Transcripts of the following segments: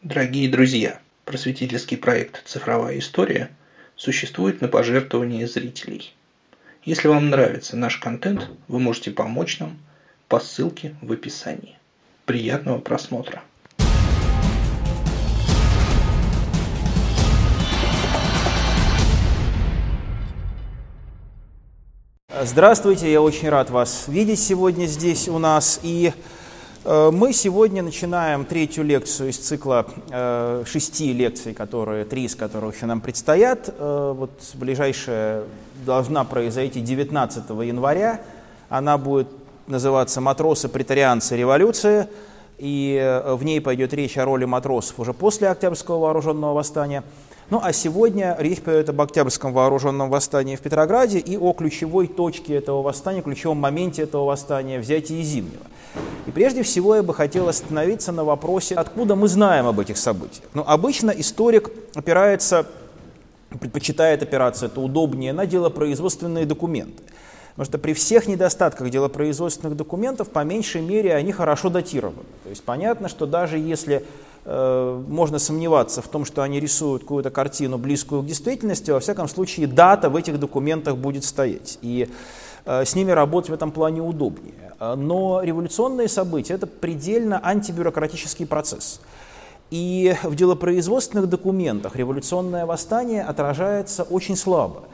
Дорогие друзья, просветительский проект «Цифровая история» существует на пожертвования зрителей. Если вам нравится наш контент, вы можете помочь нам по ссылке в описании. Приятного просмотра! Здравствуйте, я очень рад вас видеть сегодня здесь у нас. И мы сегодня начинаем третью лекцию из цикла э, шести лекций, которые, три из которых еще нам предстоят. Э, вот ближайшая должна произойти 19 января. Она будет называться «Матросы, претарианцы, революция». И в ней пойдет речь о роли матросов уже после Октябрьского вооруженного восстания. Ну а сегодня речь пойдет об Октябрьском вооруженном восстании в Петрограде и о ключевой точке этого восстания, ключевом моменте этого восстания – взятии Зимнего – и прежде всего я бы хотел остановиться на вопросе, откуда мы знаем об этих событиях. Ну, обычно историк опирается, предпочитает опираться, это удобнее, на делопроизводственные документы. Потому что при всех недостатках делопроизводственных документов, по меньшей мере, они хорошо датированы. То есть понятно, что даже если можно сомневаться в том, что они рисуют какую-то картину, близкую к действительности, во всяком случае дата в этих документах будет стоять. И э, с ними работать в этом плане удобнее. Э, но революционные события – это предельно антибюрократический процесс. И в делопроизводственных документах революционное восстание отражается очень слабо.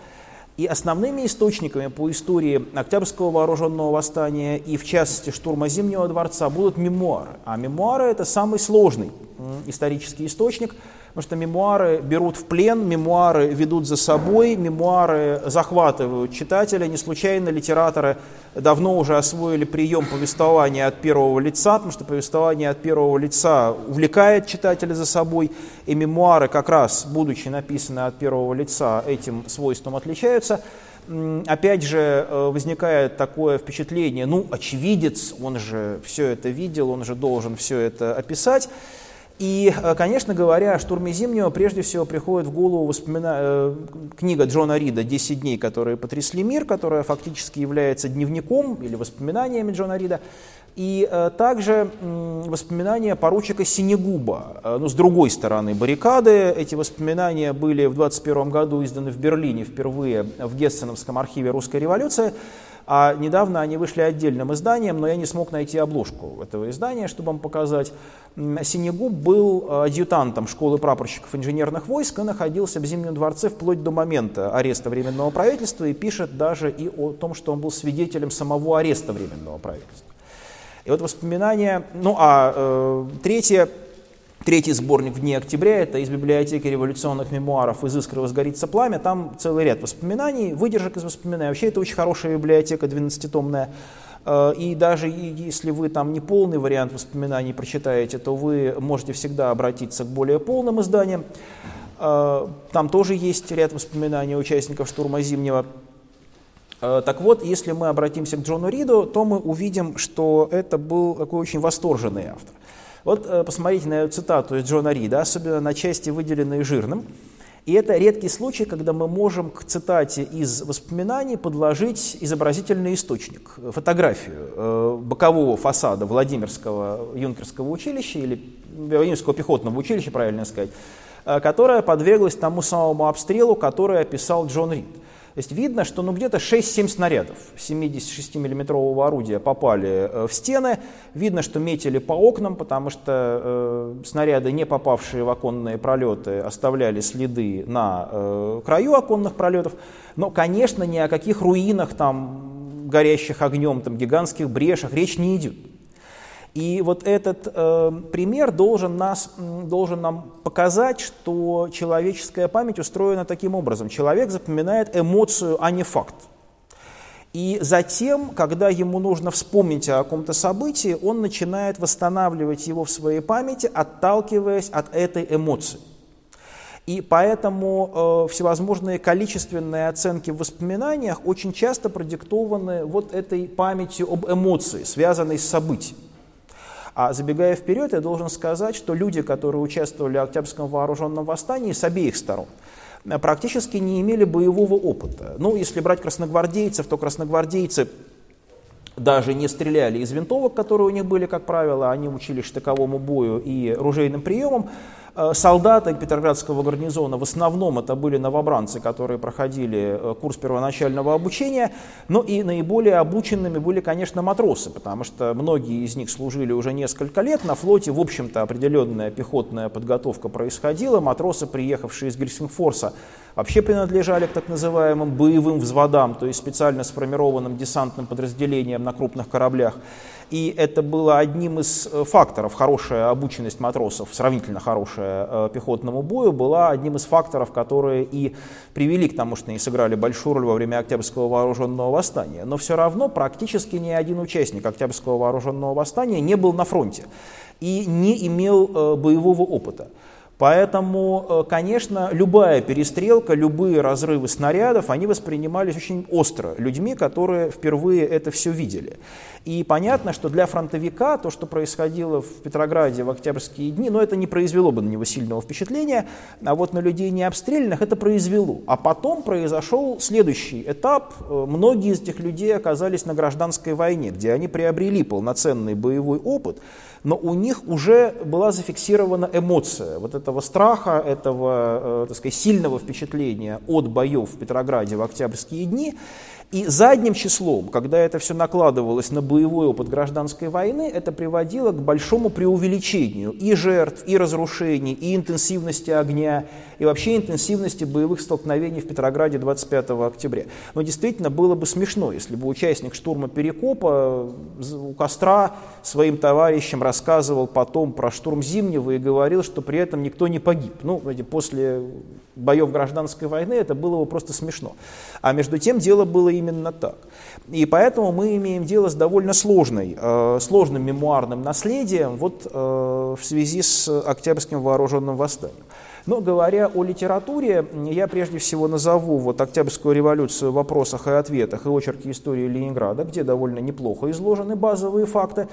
И основными источниками по истории Октябрьского вооруженного восстания и, в частности, штурма Зимнего дворца будут мемуары. А мемуары – это самый сложный исторический источник – Потому что мемуары берут в плен, мемуары ведут за собой, мемуары захватывают читателя. Не случайно литераторы давно уже освоили прием повествования от первого лица, потому что повествование от первого лица увлекает читателя за собой, и мемуары как раз, будучи написаны от первого лица, этим свойством отличаются. Опять же, э, возникает такое впечатление, ну, очевидец, он же все это видел, он же должен все это описать. И, э, конечно говоря, о штурме Зимнего прежде всего приходит в голову воспомина... Э, книга Джона Рида «10 дней, которые потрясли мир», которая фактически является дневником или воспоминаниями Джона Рида, и э, также воспоминания поручика Синегуба. Ну, с другой стороны баррикады, эти воспоминания были в 21 году изданы в Берлине впервые в Гессеновском архиве «Русской революции», а недавно они вышли отдельным изданием, но я не смог найти обложку этого издания, чтобы вам показать. Синегуб был э, адъютантом школы прапорщиков инженерных войск и находился в Зимнем дворце вплоть до момента ареста Временного правительства и пишет даже и о том, что он был свидетелем самого ареста Временного правительства. И вот воспоминания, ну а э, третье, Третий сборник в дни октября, это из библиотеки революционных мемуаров «Из искры возгорится пламя». Там целый ряд воспоминаний, выдержек из воспоминаний. Вообще это очень хорошая библиотека, 12-томная. Э, и даже если вы там не полный вариант воспоминаний прочитаете, то вы можете всегда обратиться к более полным изданиям. Э, там тоже есть ряд воспоминаний участников штурма Зимнего. Э, так вот, если мы обратимся к Джону Риду, то мы увидим, что это был такой очень восторженный автор. Вот э, посмотрите на эту цитату из Джона Рида, особенно на части, выделенные жирным. И это редкий случай, когда мы можем к цитате из воспоминаний подложить изобразительный источник, фотографию э, бокового фасада Владимирского юнкерского училища или Владимирского пехотного училища, правильно сказать, э, которая подверглась тому самому обстрелу, который описал Джон Рид. То есть видно, что ну, где-то 6-7 снарядов 76 миллиметрового орудия попали э, в стены. Видно, что метили по окнам, потому что э, снаряды, не попавшие в оконные пролеты, оставляли следы на э, краю оконных пролетов. Но, конечно, ни о каких руинах, там, горящих огнем, там, гигантских брешах речь не идет. И вот этот э, пример должен, нас, должен нам показать, что человеческая память устроена таким образом. Человек запоминает эмоцию, а не факт. И затем, когда ему нужно вспомнить о каком-то событии, он начинает восстанавливать его в своей памяти, отталкиваясь от этой эмоции. И поэтому э, всевозможные количественные оценки в воспоминаниях очень часто продиктованы вот этой памятью об эмоции, связанной с событием. А забегая вперед, я должен сказать, что люди, которые участвовали в Октябрьском вооруженном восстании с обеих сторон, практически не имели боевого опыта. Ну, если брать красногвардейцев, то красногвардейцы даже не стреляли из винтовок, которые у них были, как правило, они учились штыковому бою и ружейным приемам. Э, солдаты Петроградского гарнизона в основном это были новобранцы, которые проходили э, курс первоначального обучения, но и наиболее обученными были, конечно, матросы, потому что многие из них служили уже несколько лет. На флоте, в общем-то, определенная пехотная подготовка происходила. Матросы, приехавшие из Гельсингфорса, вообще принадлежали к так называемым боевым взводам, то есть специально сформированным десантным подразделениям на крупных кораблях. И это было одним из э, факторов, хорошая обученность матросов, сравнительно хорошая э, пехотному бою, была одним из факторов, которые и привели к тому, что они сыграли большую роль во время Октябрьского вооруженного восстания. Но все равно практически ни один участник Октябрьского вооруженного восстания не был на фронте и не имел э, боевого опыта. Поэтому, э, конечно, любая перестрелка, любые разрывы снарядов, они воспринимались очень остро людьми, которые впервые это все видели. И понятно, что для фронтовика то, что происходило в Петрограде в октябрьские дни, ну, это не произвело бы на него сильного впечатления, а вот на людей не обстрелянных это произвело. А потом произошел следующий этап. Э, многие из этих людей оказались на гражданской войне, где они приобрели полноценный боевой опыт, но у них уже была зафиксирована эмоция вот этого страха, этого, э, так сказать, сильного впечатления от боев в Петрограде в октябрьские дни. И задним числом, когда это все накладывалось на боевой опыт гражданской войны, это приводило к большому преувеличению и жертв, и разрушений, и интенсивности огня, и вообще интенсивности боевых столкновений в Петрограде 25 октября. Но действительно было бы смешно, если бы участник штурма Перекопа у костра своим товарищам рассказывал потом про штурм Зимнего и говорил, что при этом никто не погиб. Ну, после боев гражданской войны, это было бы просто смешно. А между тем дело было именно так. И поэтому мы имеем дело с довольно сложной, э, сложным мемуарным наследием вот, э, в связи с Октябрьским вооруженным восстанием. Но говоря о литературе, я прежде всего назову вот Октябрьскую революцию в вопросах и ответах и очерки истории Ленинграда, где довольно неплохо изложены базовые факты,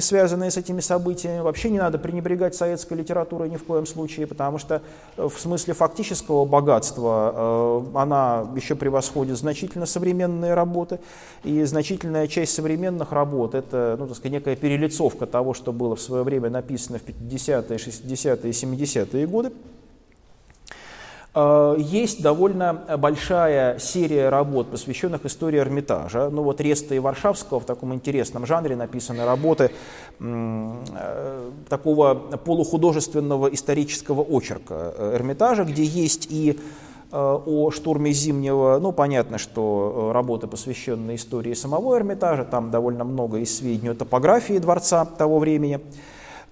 связанные с этими событиями. Вообще не надо пренебрегать советской литературой ни в коем случае, потому что э, в смысле фактического богатства э, она еще превосходит значительно современные работы, и значительная часть современных работ это, ну, так сказать, некая перелицовка того, что было в свое время написано в 50-е, 60-е, 70-е годы. Э, есть довольно большая серия работ, посвященных истории Эрмитажа. Ну вот Реста и Варшавского в таком интересном жанре написаны работы э, такого полухудожественного исторического очерка э, Эрмитажа, где есть и о штурме Зимнего, ну, понятно, что работы, посвященные истории самого Эрмитажа, там довольно много и сведений о топографии дворца того времени.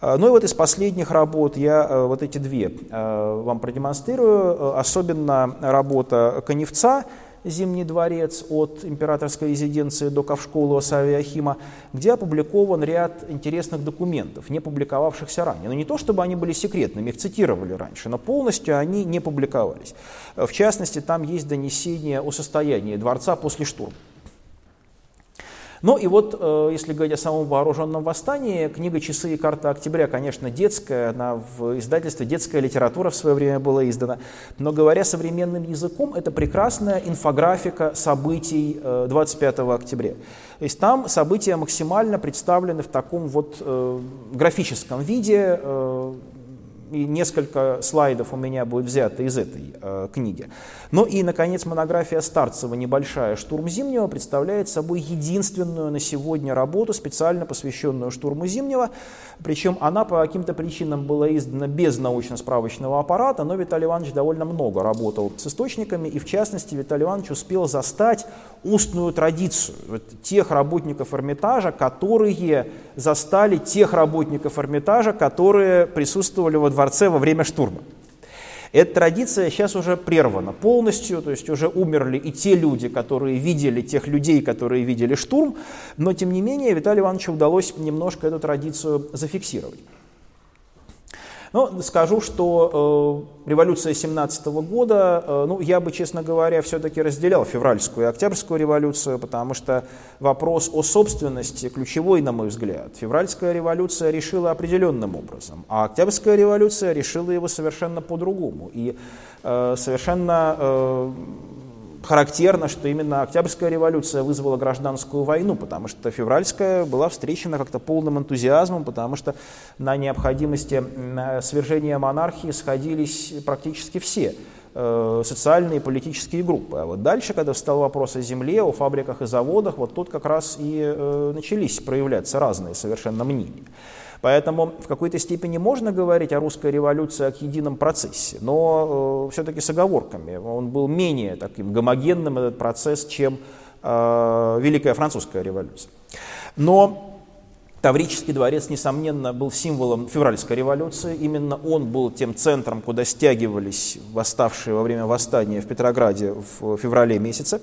А, ну и вот из последних работ я э, вот эти две э, вам продемонстрирую. Особенно работа Коневца «Зимний дворец» от императорской резиденции до Ковшкола Савиахима, где опубликован ряд интересных документов, не публиковавшихся ранее. Но не то, чтобы они были секретными, их цитировали раньше, но полностью они не публиковались. В частности, там есть донесение о состоянии дворца после штурма. Ну и вот, э, если говорить о самом вооруженном восстании, книга «Часы и карта октября», конечно, детская, она в издательстве «Детская литература» в свое время была издана, но говоря современным языком, это прекрасная инфографика событий 25 э, октября. То есть там события максимально представлены в таком вот э, графическом виде, и несколько слайдов у меня будет взято из этой книги. Ну и, наконец, монография Старцева «Небольшая. Штурм Зимнего» представляет собой единственную на сегодня работу, специально посвященную штурму Зимнего. Причем она по каким-то причинам была издана без научно-справочного аппарата, но Виталий Иванович довольно много работал с источниками, и в частности Виталий Иванович успел застать устную традицию вот, тех работников Эрмитажа, которые застали тех работников Эрмитажа, которые присутствовали во дворце во время штурма. Эта традиция сейчас уже прервана полностью, то есть уже умерли и те люди, которые видели тех людей, которые видели штурм, но тем не менее Виталию Ивановичу удалось немножко эту традицию зафиксировать. Но скажу, что э, революция 17 года, э, ну, я бы, честно говоря, все-таки разделял февральскую и октябрьскую революцию, потому что вопрос о собственности ключевой, на мой взгляд. Февральская революция решила определенным образом, а октябрьская революция решила его совершенно по-другому. И э, совершенно э, характерно, что именно Октябрьская революция вызвала гражданскую войну, потому что февральская была встречена как-то полным энтузиазмом, потому что на необходимости свержения монархии сходились практически все э, социальные и политические группы. А вот дальше, когда встал вопрос о земле, о фабриках и заводах, вот тут как раз и э, начались проявляться разные совершенно мнения. Поэтому в какой-то степени можно говорить о русской революции как едином процессе, но э, все-таки с оговорками. Он был менее таким гомогенным, этот процесс, чем э, Великая Французская революция. Но Таврический дворец, несомненно, был символом февральской революции. Именно он был тем центром, куда стягивались восставшие во время восстания в Петрограде в феврале месяце.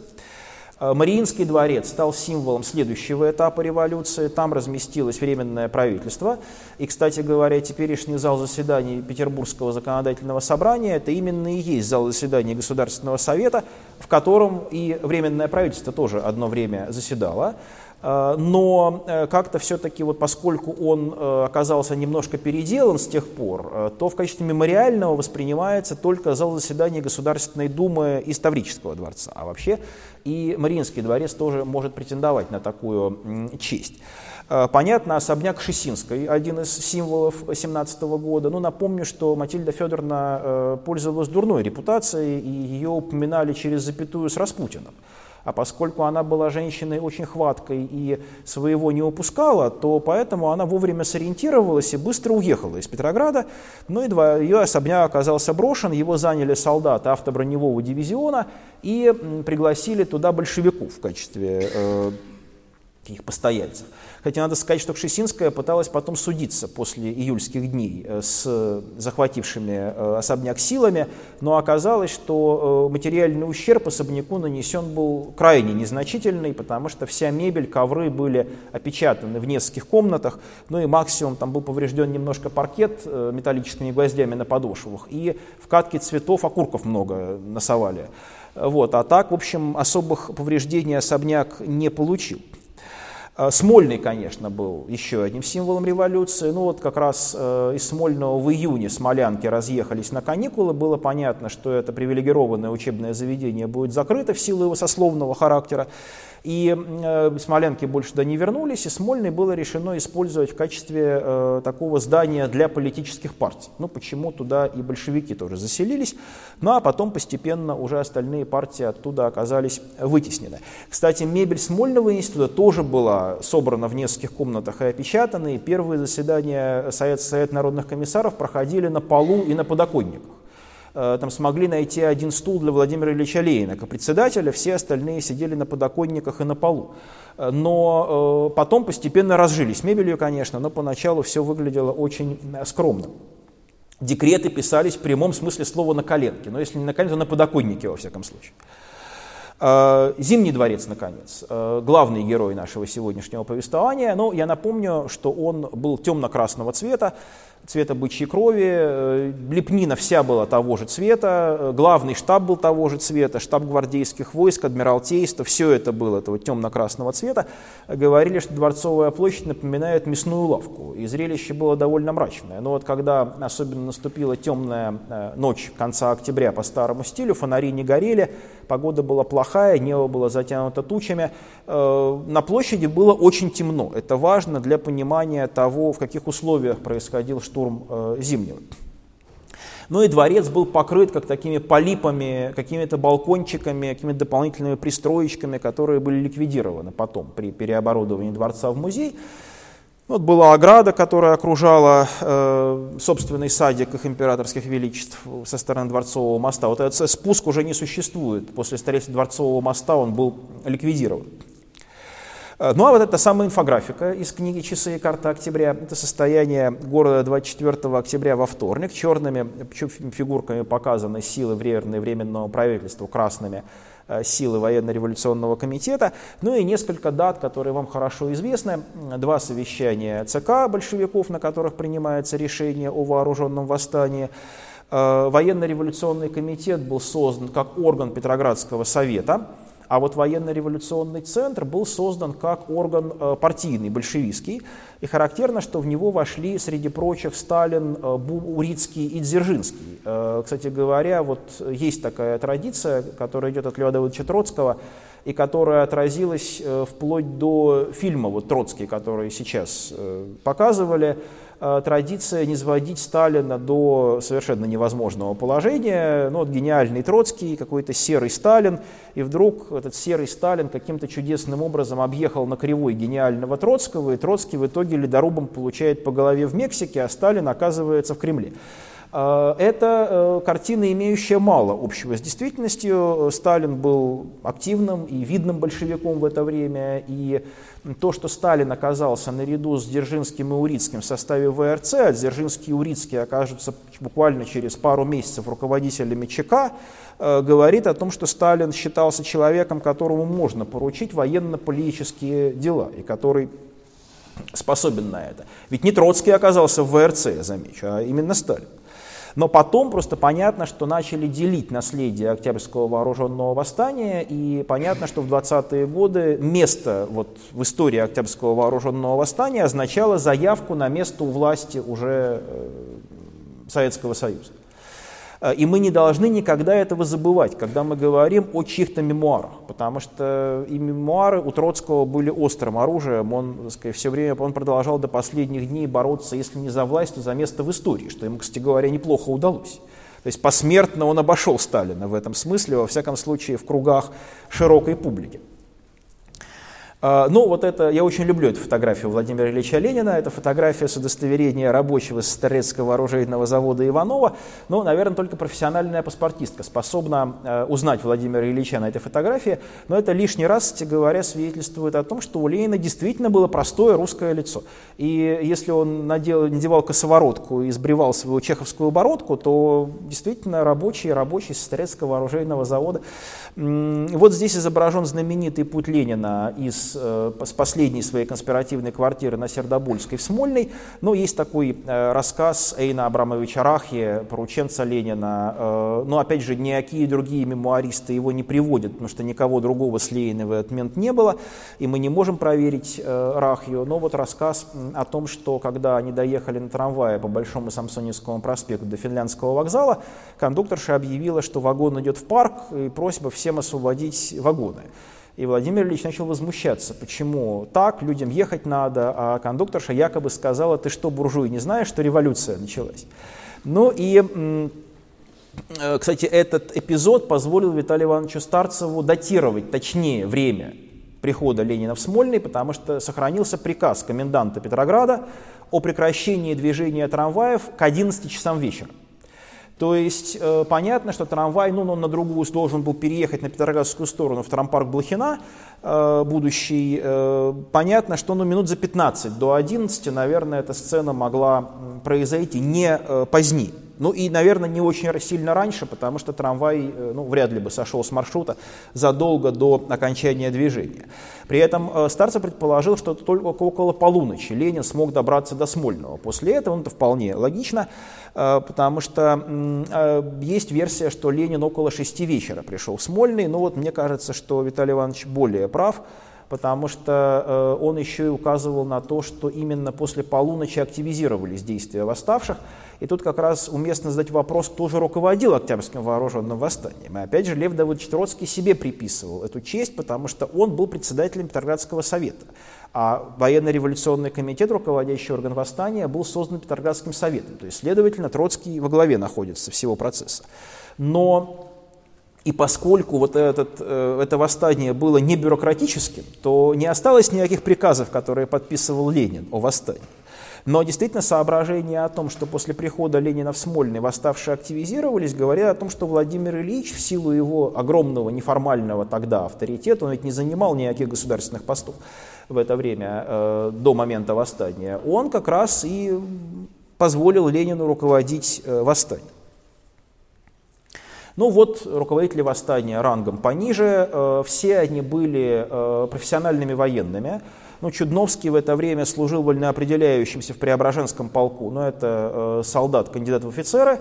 Э, Мариинский дворец стал символом следующего этапа революции. Там разместилось временное правительство. И, кстати говоря, теперешний зал заседаний Петербургского законодательного собрания – это именно и есть зал заседаний Государственного совета, в котором и временное правительство тоже одно время заседало. Э, но э, как-то все-таки, вот поскольку он оказался немножко переделан с тех пор, то в качестве мемориального воспринимается только зал заседания Государственной Думы из Таврического дворца. А вообще и Мариинский дворец тоже может претендовать на такую честь. Понятно, особняк Шесинской, один из символов 17 года. Ну, напомню, что Матильда Федоровна пользовалась дурной репутацией, и ее упоминали через запятую с Распутиным. А поскольку она была женщиной очень хваткой и своего не упускала, то поэтому она вовремя сориентировалась и быстро уехала из Петрограда. Ну и два, ее особняк оказался брошен, его заняли солдаты автоброневого дивизиона и пригласили туда большевиков в качестве э, их постояльцев. Хотя надо сказать, что Кшесинская пыталась потом судиться после июльских дней э, с захватившими э, особняк силами, но оказалось, что э, материальный ущерб особняку нанесен был крайне незначительный, потому что вся мебель, ковры были опечатаны в нескольких комнатах, ну и максимум там был поврежден немножко паркет металлическими гвоздями на подошвах, и в катке цветов окурков много насовали. Вот, а так, в общем, особых повреждений особняк не получил. А, Смольный, конечно, был еще одним символом революции. Ну вот как раз э, из Смольного в июне смолянки разъехались на каникулы. Было понятно, что это привилегированное учебное заведение будет закрыто в силу его сословного характера. И э, смолянки больше туда не вернулись, и Смольный было решено использовать в качестве э, такого здания для политических партий. Ну, почему туда и большевики тоже заселились, ну а потом постепенно уже остальные партии оттуда оказались вытеснены. Кстати, мебель Смольного института тоже была собрана в нескольких комнатах и опечатана, и первые заседания Совета, Совета народных комиссаров проходили на полу и на подоконниках. Э, там смогли найти один стул для Владимира Ильича Ленина как председателя, все остальные сидели на подоконниках и на полу. Э, но э, потом постепенно разжились мебелью, конечно, но поначалу все выглядело очень скромно. Декреты писались в прямом смысле слова на коленке, но если не на коленке, то на подоконнике во всяком случае. Зимний дворец, наконец, главный герой нашего сегодняшнего повествования. Но я напомню, что он был темно-красного цвета, цвета бычьей крови, э, лепнина вся была того же цвета, э, главный штаб был того же цвета, штаб гвардейских войск, адмиралтейство, все это было этого темно-красного цвета. Говорили, что Дворцовая площадь напоминает мясную лавку, и зрелище было довольно мрачное. Но вот когда особенно наступила темная э, ночь конца октября по старому стилю, фонари не горели, погода была плохая, небо было затянуто тучами, на площади было очень темно. Это важно для понимания того, в каких условиях происходил штурм э, Зимнего. Ну и дворец был покрыт как такими полипами, какими-то балкончиками, какими-то дополнительными пристроечками, которые были ликвидированы потом при переоборудовании дворца в музей. Вот была ограда, которая окружала э, собственный садик их императорских величеств со стороны Дворцового моста. Вот этот спуск уже не существует. После строительства Дворцового моста он был ликвидирован. Э, ну а вот эта самая инфографика из книги «Часы и карта октября» – это состояние города 24 октября во вторник. Черными фигурками показаны силы временного правительства, красными э, силы военно-революционного комитета, ну и несколько дат, которые вам хорошо известны. Два совещания ЦК большевиков, на которых принимается решение о вооруженном восстании. Э, военно-революционный комитет был создан как орган Петроградского совета – А вот военно-революционный центр был создан как орган э, партийный, большевистский, и характерно, что в него вошли, среди прочих, Сталин, э, Урицкий и Дзержинский. Э, кстати говоря, вот есть такая традиция, которая идет от Льва Давыдовича Троцкого, и которая отразилась вплоть до фильма вот, «Троцкий», который сейчас показывали, традиция не сводить Сталина до совершенно невозможного положения. Ну, вот гениальный Троцкий, какой-то серый Сталин, и вдруг этот серый Сталин каким-то чудесным образом объехал на кривой гениального Троцкого, и Троцкий в итоге ледорубом получает по голове в Мексике, а Сталин оказывается в Кремле. Э, это э, картина, имеющая мало общего с действительностью. Сталин был активным и видным большевиком в это время, и то, что Сталин оказался наряду с Дзержинским и Урицким в составе ВРЦ, а Дзержинский и Урицкий окажутся буквально через пару месяцев руководителями ЧК, э, говорит о том, что Сталин считался человеком, которому можно поручить военно-политические дела, и который способен на это. Ведь не Троцкий оказался в ВРЦ, я замечу, а именно Сталин. Но потом просто понятно, что начали делить наследие Октябрьского вооруженного восстания, и понятно, что в 20-е годы место вот в истории Октябрьского вооруженного восстания означало заявку на место у власти уже э, Советского Союза. Э, и мы не должны никогда этого забывать, когда мы говорим о чьих-то мемуарах, потому что и мемуары у Троцкого были острым оружием, он сказать, все время он продолжал до последних дней бороться, если не за власть, то за место в истории, что ему, кстати говоря, неплохо удалось. То есть посмертно он обошел Сталина в этом смысле, во всяком случае в кругах широкой публики. А, ну, вот это, я очень люблю эту фотографию Владимира Ильича Ленина. Это фотография с удостоверения рабочего Старецкого оружейного завода Иванова. Ну, наверное, только профессиональная паспортистка способна э, узнать Владимира Ильича на этой фотографии. Но это лишний раз, говоря, свидетельствует о том, что у Ленина действительно было простое русское лицо. И если он надел, надевал косоворотку и сбривал свою чеховскую бородку, то действительно рабочий, рабочий с Старецкого оружейного завода. Вот здесь изображен знаменитый путь Ленина из Э, с, последней своей конспиративной квартиры на Сердобольской в Смольной. Но есть такой э, рассказ Эйна Абрамовича Рахи, порученца Ленина. Э, но опять же, никакие другие мемуаристы его не приводят, потому что никого другого с Лениным в этот момент не было, и мы не можем проверить Рахью. Но вот рассказ о том, что когда они доехали на трамвае по Большому Самсоневскому проспекту до Финляндского вокзала, кондукторша объявила, что вагон идет в парк, и просьба всем освободить вагоны. И Владимир Ильич начал возмущаться, почему так, людям ехать надо, а кондукторша якобы сказала, ты что, буржуй, не знаешь, что революция началась? Ну и, э, кстати, этот эпизод позволил Виталию Ивановичу Старцеву датировать точнее время прихода Ленина в Смольный, потому что сохранился приказ коменданта Петрограда о прекращении движения трамваев к 11 часам вечера. То есть э, понятно, что трамвай, ну, он на другую должен был переехать на Петроградскую сторону, в трампарк Блохина э, будущий. Э, понятно, что ну, минут за 15 до 11, наверное, эта сцена могла произойти не э, позднее. Ну и, наверное, не очень сильно раньше, потому что трамвай э, ну, вряд ли бы сошел с маршрута задолго до окончания движения. При этом э, Старцев предположил, что только около полуночи Ленин смог добраться до Смольного. После этого, ну, это вполне логично, э, потому что есть версия, что Ленин около шести вечера пришел в Смольный, но вот мне кажется, что Виталий Иванович более прав, потому что он еще и указывал на то, что именно после полуночи активизировались действия восставших, и тут как раз уместно задать вопрос, кто же руководил Октябрьским вооруженным восстанием. И опять же, Лев Давыдович Троцкий себе приписывал эту честь, потому что он был председателем Петроградского совета. А военно-революционный комитет, руководящий орган восстания, был создан Петроградским советом. То есть, следовательно, Троцкий во главе находится всего процесса. Но и поскольку вот этот, э, это восстание было не бюрократическим, то не осталось никаких приказов, которые подписывал Ленин о восстании. Но действительно соображение о том, что после прихода Ленина в Смольный восставшие активизировались, говорят о том, что Владимир Ильич в силу его огромного неформального тогда авторитета, он ведь не занимал никаких государственных постов в это время, э, до момента восстания, он как раз и позволил Ленину руководить э, восстанием. Ну вот, руководители восстания рангом пониже, э, все они были э, профессиональными военными, ну, Чудновский в это время служил вольноопределяющимся в Преображенском полку, но это э, солдат, кандидат в офицеры.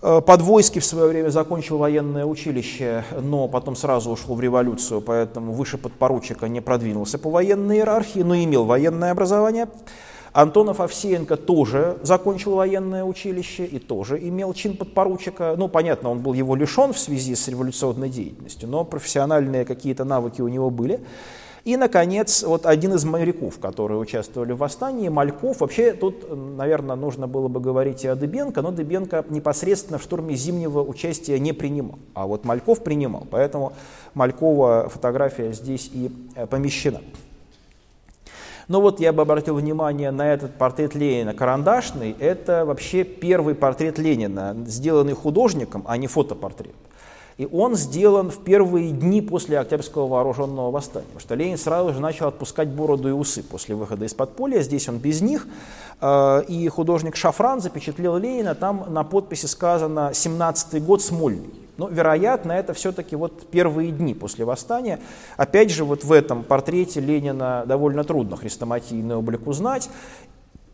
Подвойский в свое время закончил военное училище, но потом сразу ушел в революцию, поэтому выше подпоручика не продвинулся по военной иерархии, но имел военное образование. Антонов Овсеенко тоже закончил военное училище и тоже имел чин подпоручика. Ну, понятно, он был его лишен в связи с революционной деятельностью, но профессиональные какие-то навыки у него были. И, наконец, вот один из моряков, которые участвовали в восстании, Мальков. Вообще тут, наверное, нужно было бы говорить и о Дыбенко, но Дыбенко непосредственно в штурме Зимнего участия не принимал, а вот Мальков принимал, поэтому Малькова фотография здесь и э, помещена. Но вот я бы обратил внимание на этот портрет Ленина карандашный. Это вообще первый портрет Ленина, сделанный художником, а не фотопортрет. И он сделан в первые дни после Октябрьского вооруженного восстания. Потому что Ленин сразу же начал отпускать бороду и усы после выхода из подполья. Здесь он без них. Э, и художник Шафран запечатлел Ленина. Там на подписи сказано «17-й год Смольный». Но, вероятно, это все-таки вот первые дни после восстания. Опять же, вот в этом портрете Ленина довольно трудно хрестоматийный облик узнать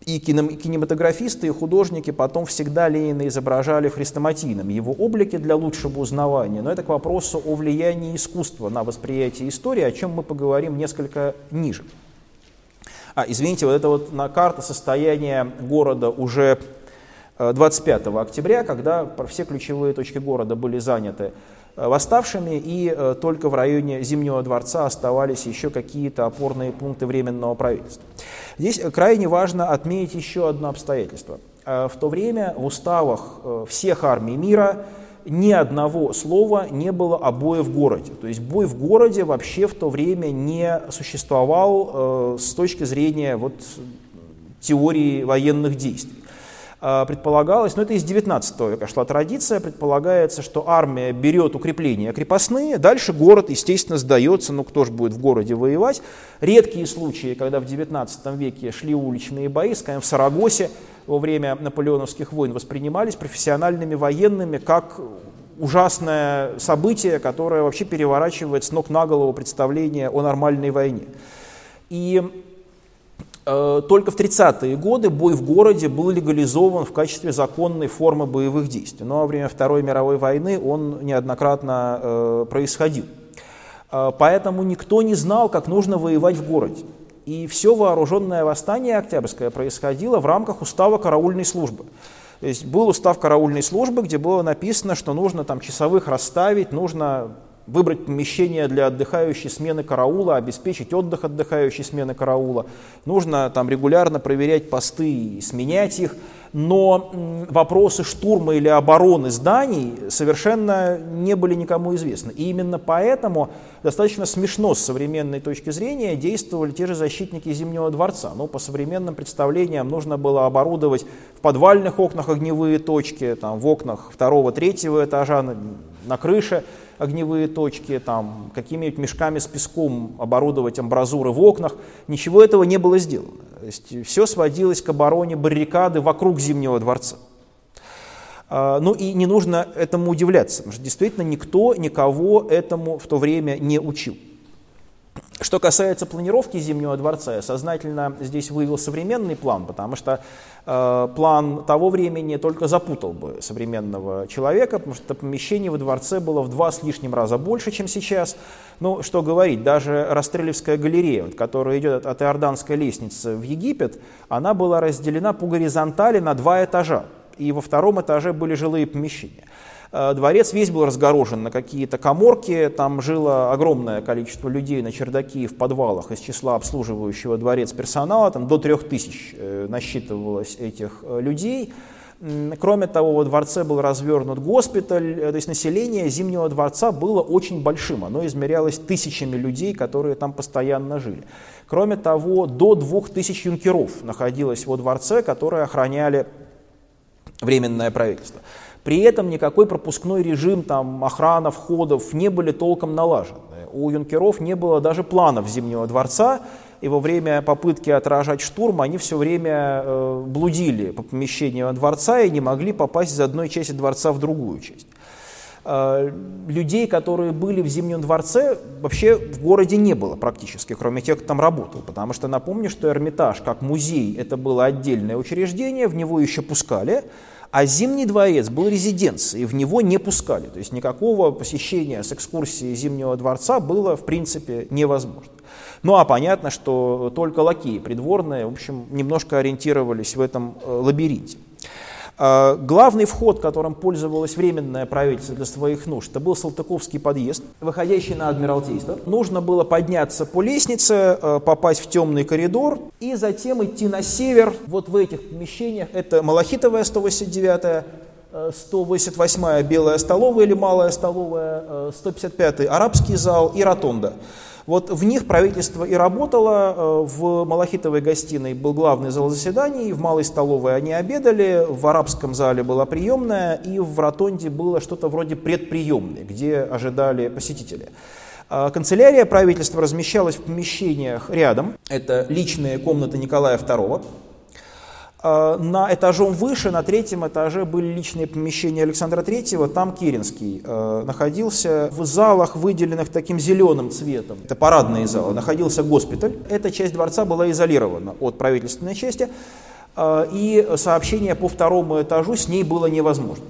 и кинематографисты, и художники потом всегда Ленина изображали в хрестоматийном его облике для лучшего узнавания. Но это к вопросу о влиянии искусства на восприятие истории, о чем мы поговорим несколько ниже. А, извините, вот это вот на карта состояния города уже 25 э, октября, когда все ключевые точки города были заняты Э, восставшими, и э, только в районе Зимнего дворца оставались еще какие-то опорные пункты Временного правительства. Здесь крайне важно отметить еще одно обстоятельство. В то время в уставах всех армий мира ни одного слова не было о бое в городе. То есть бой в городе вообще в то время не существовал с точки зрения вот, теории военных действий. А, предполагалось, но это из 19 века шла традиция, предполагается, что армия берет укрепления крепостные, дальше город, естественно, сдается, ну кто же будет в городе воевать. Редкие случаи, когда в 19 веке шли уличные бои, скажем, в Сарагосе во время наполеоновских войн воспринимались профессиональными военными как ужасное событие, которое вообще переворачивает с ног на голову представление о нормальной войне. И только в 30-е годы бой в городе был легализован в качестве законной формы боевых действий. Но во время Второй мировой войны он неоднократно э, происходил. Э, поэтому никто не знал, как нужно воевать в городе. И все вооруженное восстание Октябрьское происходило в рамках устава караульной службы. То есть был устав караульной службы, где было написано, что нужно там часовых расставить, нужно выбрать помещение для отдыхающей смены караула, обеспечить отдых отдыхающей смены караула. Нужно там регулярно проверять посты и сменять их. Но вопросы штурма или обороны зданий совершенно не были никому известны. И именно поэтому достаточно смешно с современной точки зрения действовали те же защитники Зимнего дворца. Ну, по современным представлениям нужно было оборудовать в подвальных окнах огневые точки, там, в окнах второго, третьего этажа, на, на крыше огневые точки, там, какими-нибудь мешками с песком оборудовать амбразуры в окнах. Ничего этого не было сделано. То есть все сводилось к обороне баррикады вокруг Зимнего дворца. А, ну и не нужно этому удивляться, потому что действительно никто никого этому в то время не учил. Что касается планировки Зимнего дворца, я сознательно здесь вывел современный план, потому что э, план того времени только запутал бы современного человека, потому что помещений во дворце было в два с лишним раза больше, чем сейчас. Ну, что говорить, даже Растрелевская галерея, вот, которая идет от Иорданской лестницы в Египет, она была разделена по горизонтали на два этажа, и во втором этаже были жилые помещения. Э, дворец весь был разгорожен на какие-то коморки, там жило огромное количество людей на чердаке и в подвалах из числа обслуживающего дворец персонала, там до трех тысяч э, насчитывалось этих э, людей. Кроме того, во дворце был развернут госпиталь, то есть население Зимнего дворца было очень большим, оно измерялось тысячами людей, которые там постоянно жили. Кроме того, до двух тысяч юнкеров находилось во дворце, которые охраняли временное правительство. При этом никакой пропускной режим, там, охрана входов не были толком налажены. У юнкеров не было даже планов Зимнего дворца, и во время попытки отражать штурм они все время э, блудили по помещению дворца и не могли попасть из одной части дворца в другую часть. Э, людей, которые были в Зимнем дворце, вообще в городе не было практически, кроме тех, кто там работал. Потому что напомню, что Эрмитаж как музей это было отдельное учреждение, в него еще пускали, А Зимний дворец был резиденцией, в него не пускали. То есть никакого посещения с экскурсией Зимнего дворца было, в принципе, невозможно. Ну а понятно, что только лакеи придворные, в общем, немножко ориентировались в этом э, лабиринте. А, главный вход, которым пользовалось временное правительство для своих нужд, это был Салтыковский подъезд, выходящий на Адмиралтейство. Нужно было подняться по лестнице, э, попасть в темный коридор и затем идти на север. Вот в этих помещениях, это Малахитовая 189 188-я белая столовая или малая столовая, 155-й э, арабский зал и ротонда. Вот в них правительство и работало. Э, в Малахитовой гостиной был главный зал заседаний, в малой столовой они обедали, в арабском зале была приемная, и в ротонде было что-то вроде предприемной, где ожидали посетители. А канцелярия правительства размещалась в помещениях рядом. Это личные комнаты Николая II. А, на этажом выше, на третьем этаже были личные помещения Александра Третьего, там Керенский э, находился. В залах, выделенных таким зеленым цветом, это парадные залы, находился госпиталь. Эта часть дворца была изолирована от правительственной части, э, и сообщение по второму этажу с ней было невозможно.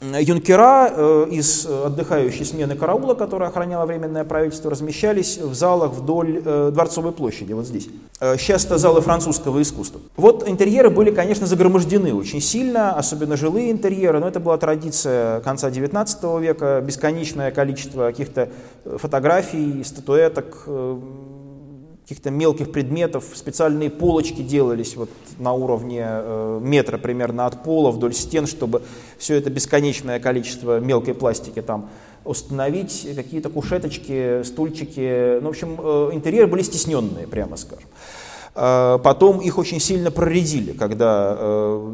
Юнкера э, из отдыхающей смены караула, которая охраняла временное правительство, размещались в залах вдоль э, Дворцовой площади, вот здесь. Э, сейчас это залы французского искусства. Вот интерьеры были, конечно, загромождены очень сильно, особенно жилые интерьеры, но это была традиция конца 19 века, бесконечное количество каких-то фотографий, статуэток, каких-то мелких предметов, специальные полочки делались вот на уровне э, метра примерно от пола вдоль стен, чтобы все это бесконечное количество мелкой пластики там установить, какие-то кушеточки, стульчики, ну, в общем, э, интерьеры были стесненные, прямо скажем. Э, потом их очень сильно проредили, когда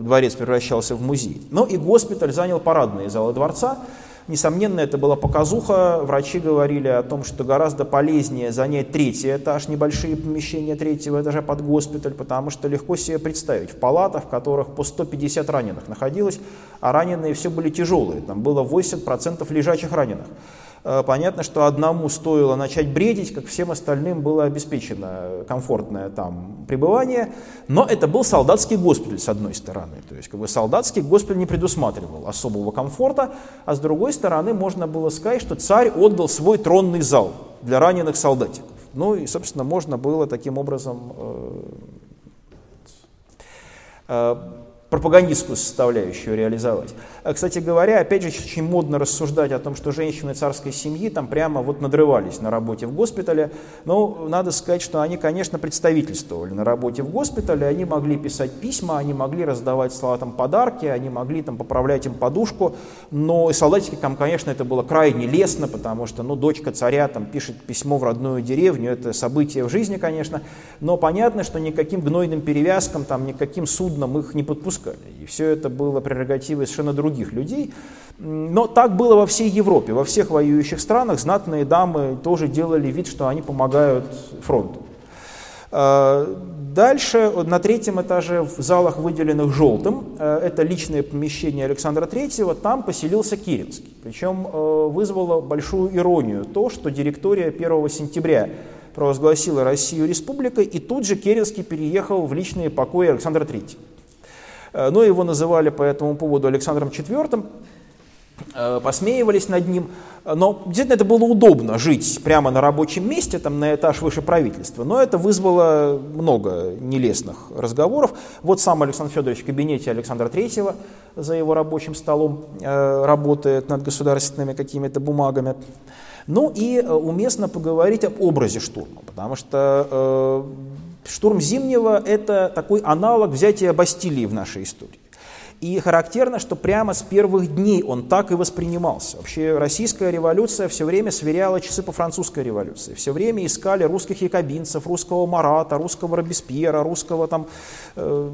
дворец превращался в музей. Но и госпиталь занял парадные залы дворца, Несомненно, это была показуха. Врачи говорили о том, что гораздо полезнее занять третий этаж, небольшие помещения третьего этажа под госпиталь, потому что легко себе представить, в палатах, в которых по 150 раненых находилось, а раненые все были тяжелые, там было 80% лежачих раненых. Э, понятно, что одному стоило начать бредить, как всем остальным было обеспечено комфортное там пребывание, но это был солдатский госпиталь с одной стороны, то есть как бы солдатский госпиталь не предусматривал особого комфорта, а с другой стороны можно было сказать, что царь отдал свой тронный зал для раненых солдатиков. Ну и, собственно, можно было таким образом э, э, пропагандистскую составляющую реализовать. А, кстати говоря, опять же, очень модно рассуждать о том, что женщины царской семьи там прямо вот надрывались на работе в госпитале. Но надо сказать, что они, конечно, представительствовали на работе в госпитале, они могли писать письма, они могли раздавать солдатам подарки, они могли там поправлять им подушку, но и солдатикам, конечно, это было крайне лестно, потому что, ну, дочка царя там пишет письмо в родную деревню, это событие в жизни, конечно, но понятно, что никаким гнойным перевязкам, там, никаким судном их не подпускали. И все это было прерогативой совершенно других других людей. Но так было во всей Европе, во всех воюющих странах знатные дамы тоже делали вид, что они помогают фронту. А, дальше на третьем этаже в залах, выделенных желтым, э, это личное помещение Александра Третьего, там поселился Керенский. Причем э, вызвало большую иронию то, что директория 1 сентября провозгласила Россию республикой, и тут же Керенский переехал в личные покои Александра Третьего. Э, но его называли по этому поводу Александром IV, э, посмеивались над ним. Но действительно это было удобно жить прямо на рабочем месте, там на этаж выше правительства. Но это вызвало много нелестных разговоров. Вот сам Александр Федорович в кабинете Александра III за его рабочим столом э, работает над государственными какими-то бумагами. Ну и уместно поговорить об образе штурма, потому что Штурм Зимнего – это такой аналог взятия Бастилии в нашей истории. И характерно, что прямо с первых дней он так и воспринимался. Вообще российская революция все время сверяла часы по французской революции. Все время искали русских якобинцев, русского Марата, русского Робеспьера, русского там, э,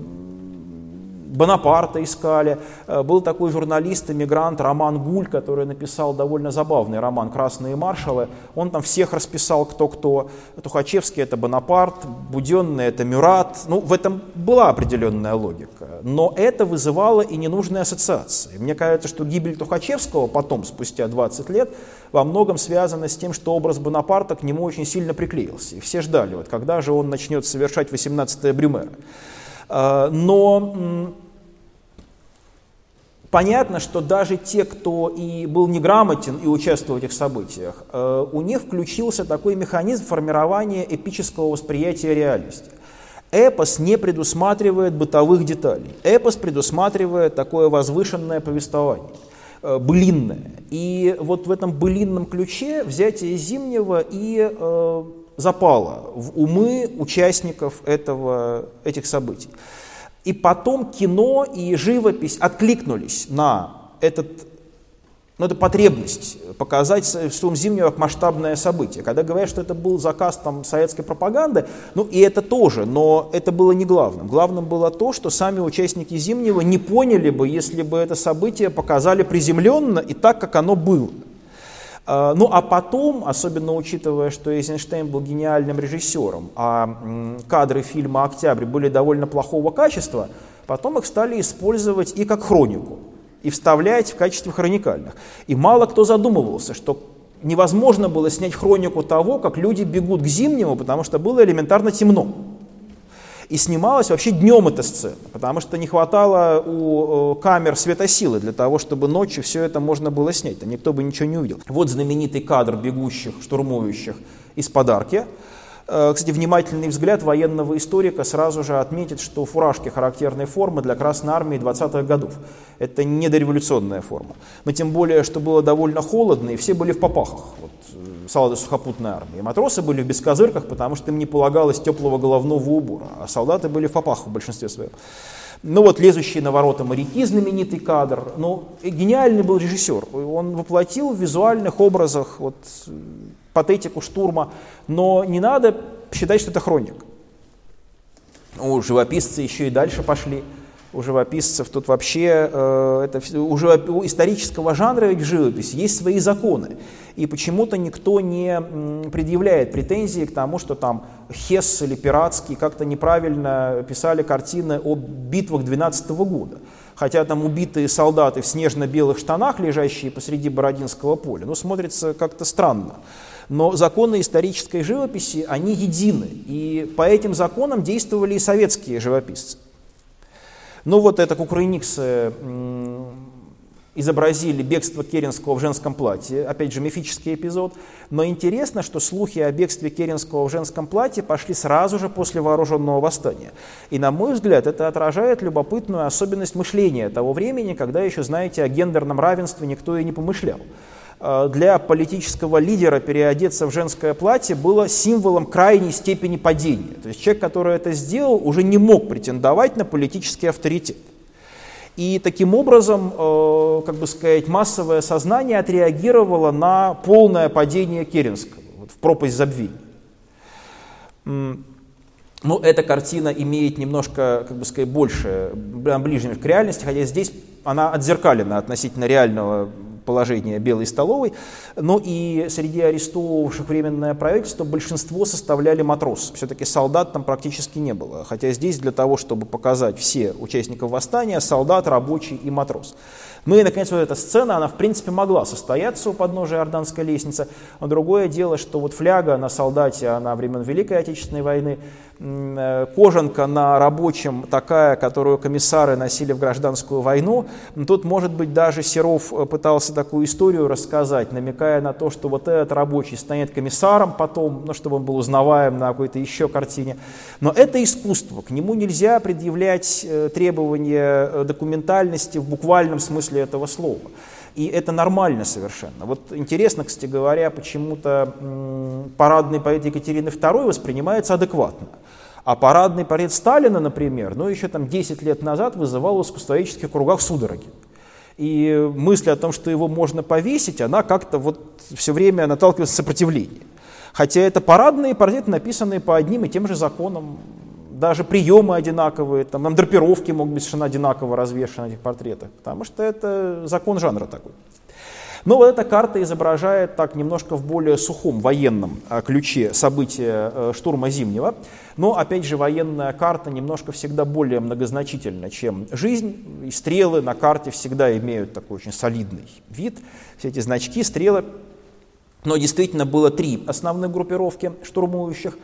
Бонапарта искали. Э, был такой журналист, эмигрант Роман Гуль, который написал довольно забавный роман «Красные маршалы». Он там всех расписал кто-кто. Тухачевский – это Бонапарт, Буденный – это Мюрат. Ну, в этом была определенная логика. Но это вызывало и ненужные ассоциации. Мне кажется, что гибель Тухачевского потом, спустя 20 лет, во многом связана с тем, что образ Бонапарта к нему очень сильно приклеился. И все ждали, вот когда же он начнет совершать 18-е Брюмера. Э, но Понятно, что даже те, кто и был неграмотен и участвовал в этих событиях, э, у них включился такой механизм формирования эпического восприятия реальности. Эпос не предусматривает бытовых деталей. Эпос предусматривает такое возвышенное повествование, э, былинное. И вот в этом былинном ключе взятие Зимнего и запало в умы участников этого, этих событий. И потом кино и живопись откликнулись на этот, ну, эту потребность показать «Штурм Зимнего» как масштабное событие. Когда говорят, что это был заказ там, советской пропаганды, ну и это тоже, но это было не главным. Главным было то, что сами участники «Зимнего» не поняли бы, если бы это событие показали приземленно и так, как оно было. А, ну а потом, особенно учитывая, что Эйзенштейн был гениальным режиссером, а кадры фильма «Октябрь» были довольно плохого качества, потом их стали использовать и как хронику, и вставлять в качестве хроникальных. И мало кто задумывался, что невозможно было снять хронику того, как люди бегут к зимнему, потому что было элементарно темно. И снималась вообще днем эта сцена, потому что не хватало у камер светосилы для того, чтобы ночью все это можно было снять. Там никто бы ничего не увидел. Вот знаменитый кадр бегущих, штурмующих из подарки. Э, кстати, внимательный взгляд военного историка сразу же отметит, что фуражки характерной формы для Красной Армии 20-х годов. Это не дореволюционная форма. Но тем более, что было довольно холодно, и все были в попахах. Вот, э, солдаты сухопутной армии. Матросы были в бескозырках, потому что им не полагалось теплого головного убора, а солдаты были в попахах в большинстве своем. Ну вот лезущие на ворота моряки, знаменитый кадр. Ну, гениальный был режиссер. Он воплотил в визуальных образах вот, патетику штурма, но не надо считать, что это хроник. Ну, живописцы еще и дальше пошли. У живописцев тут вообще э, это уже у исторического жанра ведь в живописи есть свои законы. И почему-то никто не предъявляет претензии к тому, что там Хесс или Пиратский как-то неправильно писали картины о битвах 12 года. Хотя там убитые солдаты в снежно-белых штанах, лежащие посреди Бородинского поля, ну, смотрится как-то странно. Но законы исторической живописи, они едины. И по этим законам действовали и советские живописцы. Ну вот это кукрыниксы изобразили бегство Керенского в женском платье, опять же мифический эпизод, но интересно, что слухи о бегстве Керенского в женском платье пошли сразу же после вооруженного восстания. И на мой взгляд это отражает любопытную особенность мышления того времени, когда еще, знаете, о гендерном равенстве никто и не помышлял. Э, для политического лидера переодеться в женское платье было символом крайней степени падения. То есть человек, который это сделал, уже не мог претендовать на политический авторитет. И таким образом, э, как бы сказать, массовое сознание отреагировало на полное падение Керенского вот, в пропасть забвения. Ну, эта картина имеет немножко, как бы сказать, больше, ближе к реальности, хотя здесь она отзеркалена относительно реального положение Белой столовой, но и среди арестовывавших временное правительство большинство составляли матросы. Все-таки солдат там практически не было, хотя здесь для того, чтобы показать все участников восстания, солдат, рабочий и матрос. Ну и, наконец, вот эта сцена, она, в принципе, могла состояться у подножия Орданской лестницы. Но другое дело, что вот фляга на солдате, она времен Великой Отечественной войны, кожанка на рабочем такая, которую комиссары носили в гражданскую войну. Тут, может быть, даже Серов э, пытался такую историю рассказать, намекая на то, что вот этот рабочий станет комиссаром потом, ну, чтобы он был узнаваем на какой-то еще картине. Но это искусство, к нему нельзя предъявлять э, требования документальности в буквальном смысле этого слова. И это нормально совершенно. Вот интересно, кстати говоря, почему-то парадный поэт Екатерины II воспринимается адекватно. А парадный портрет Сталина, например, ну еще там 10 лет назад вызывал в искусствоведческих кругах судороги. И мысль о том, что его можно повесить, она как-то вот все время наталкивается на сопротивление. Хотя это парадные портреты, написанные по одним и тем же законам, даже приемы одинаковые, там, там драпировки могут быть совершенно одинаково развешаны на этих портретах, потому что это закон жанра такой. Но вот эта карта изображает так немножко в более сухом военном а, ключе события э, штурма Зимнего. Но, опять же, военная карта немножко всегда более многозначительна, чем жизнь. И стрелы на карте всегда имеют такой очень солидный вид. Все эти значки, стрелы. Но действительно было три основных группировки штурмующих.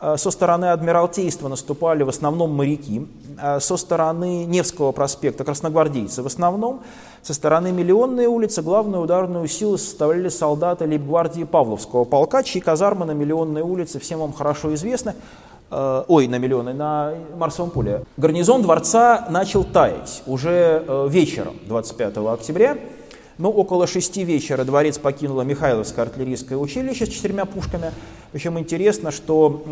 Э, со стороны Адмиралтейства наступали в основном моряки, э, со стороны Невского проспекта красногвардейцы в основном, со стороны Миллионной улицы главную ударную силу составляли солдаты лейбгвардии Павловского полка, чьи казармы на Миллионной улице всем вам хорошо известны, э, ой, на Миллионной, на Марсовом поле. Гарнизон дворца начал таять уже вечером 25 октября, но около шести вечера дворец покинуло Михайловское артиллерийское училище с четырьмя пушками. Причем интересно, что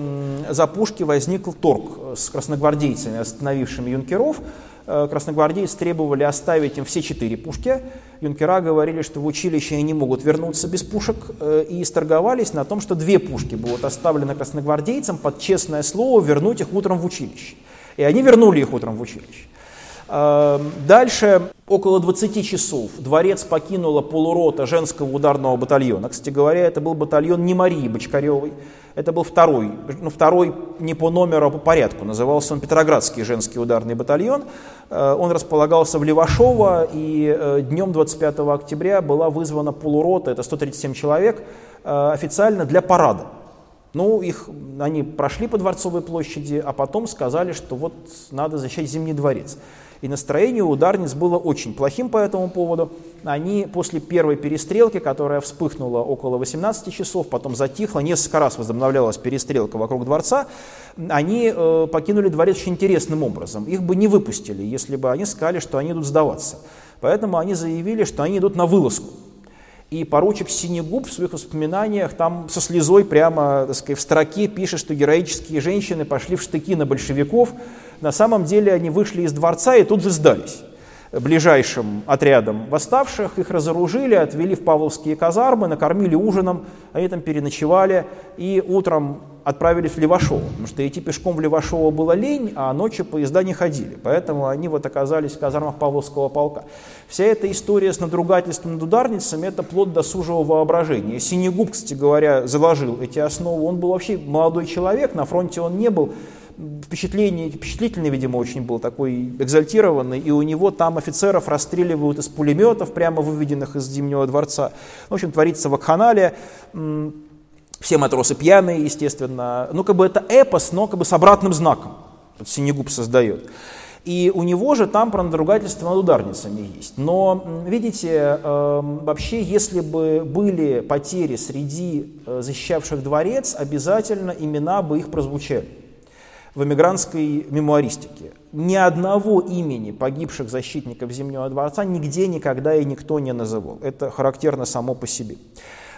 за пушки возник торг с красногвардейцами, остановившими юнкеров. Э, красногвардейцы требовали оставить им все четыре пушки. Юнкера говорили, что в училище они не могут вернуться без пушек, э, и сторговались на том, что две пушки будут оставлены красногвардейцам под честное слово вернуть их утром в училище. И они вернули их утром в училище. Эм, дальше, около 20 часов, дворец покинула полурота женского ударного батальона. Кстати говоря, это был батальон не Марии Бочкаревой, это был второй, ну, второй не по номеру, а по порядку. Назывался он Петроградский женский ударный батальон. Э, он располагался в Левашово, и э, днем 25 октября была вызвана полурота, это 137 человек, э, официально для парада. Ну, их, они прошли по Дворцовой площади, а потом сказали, что вот надо защищать Зимний дворец. И настроение у ударниц было очень плохим по этому поводу. Они после первой перестрелки, которая вспыхнула около 18 часов, потом затихла, несколько раз возобновлялась перестрелка вокруг дворца, они э, покинули дворец очень интересным образом. Их бы не выпустили, если бы они сказали, что они идут сдаваться. Поэтому они заявили, что они идут на вылазку. И поручик Синегуб в своих воспоминаниях там со слезой прямо так сказать, в строке пишет, что героические женщины пошли в штыки на большевиков. На самом деле они вышли из дворца и тут же сдались ближайшим отрядом восставших, их разоружили, отвели в Павловские казармы, накормили ужином, они там переночевали и утром отправились в Левашово, потому что идти пешком в Левашово было лень, а ночью поезда не ходили, поэтому они вот оказались в казармах Павловского полка. Вся эта история с надругательством над ударницами – это плод досужего воображения. Синегуб, кстати говоря, заложил эти основы, он был вообще молодой человек, на фронте он не был, впечатление, впечатлительный, видимо, очень был такой экзальтированный, и у него там офицеров расстреливают из пулеметов, прямо выведенных из Зимнего дворца. В общем, творится вакханалия. Все матросы пьяные, естественно. Ну, как бы это эпос, но как бы с обратным знаком. Синегуб создает. И у него же там про надругательство над ударницами есть. Но, видите, э, вообще, если бы были потери среди э, защищавших дворец, обязательно имена бы их прозвучали в эмигрантской мемуаристике. Ни одного имени погибших защитников Зимнего дворца нигде никогда и никто не называл. Это характерно само по себе.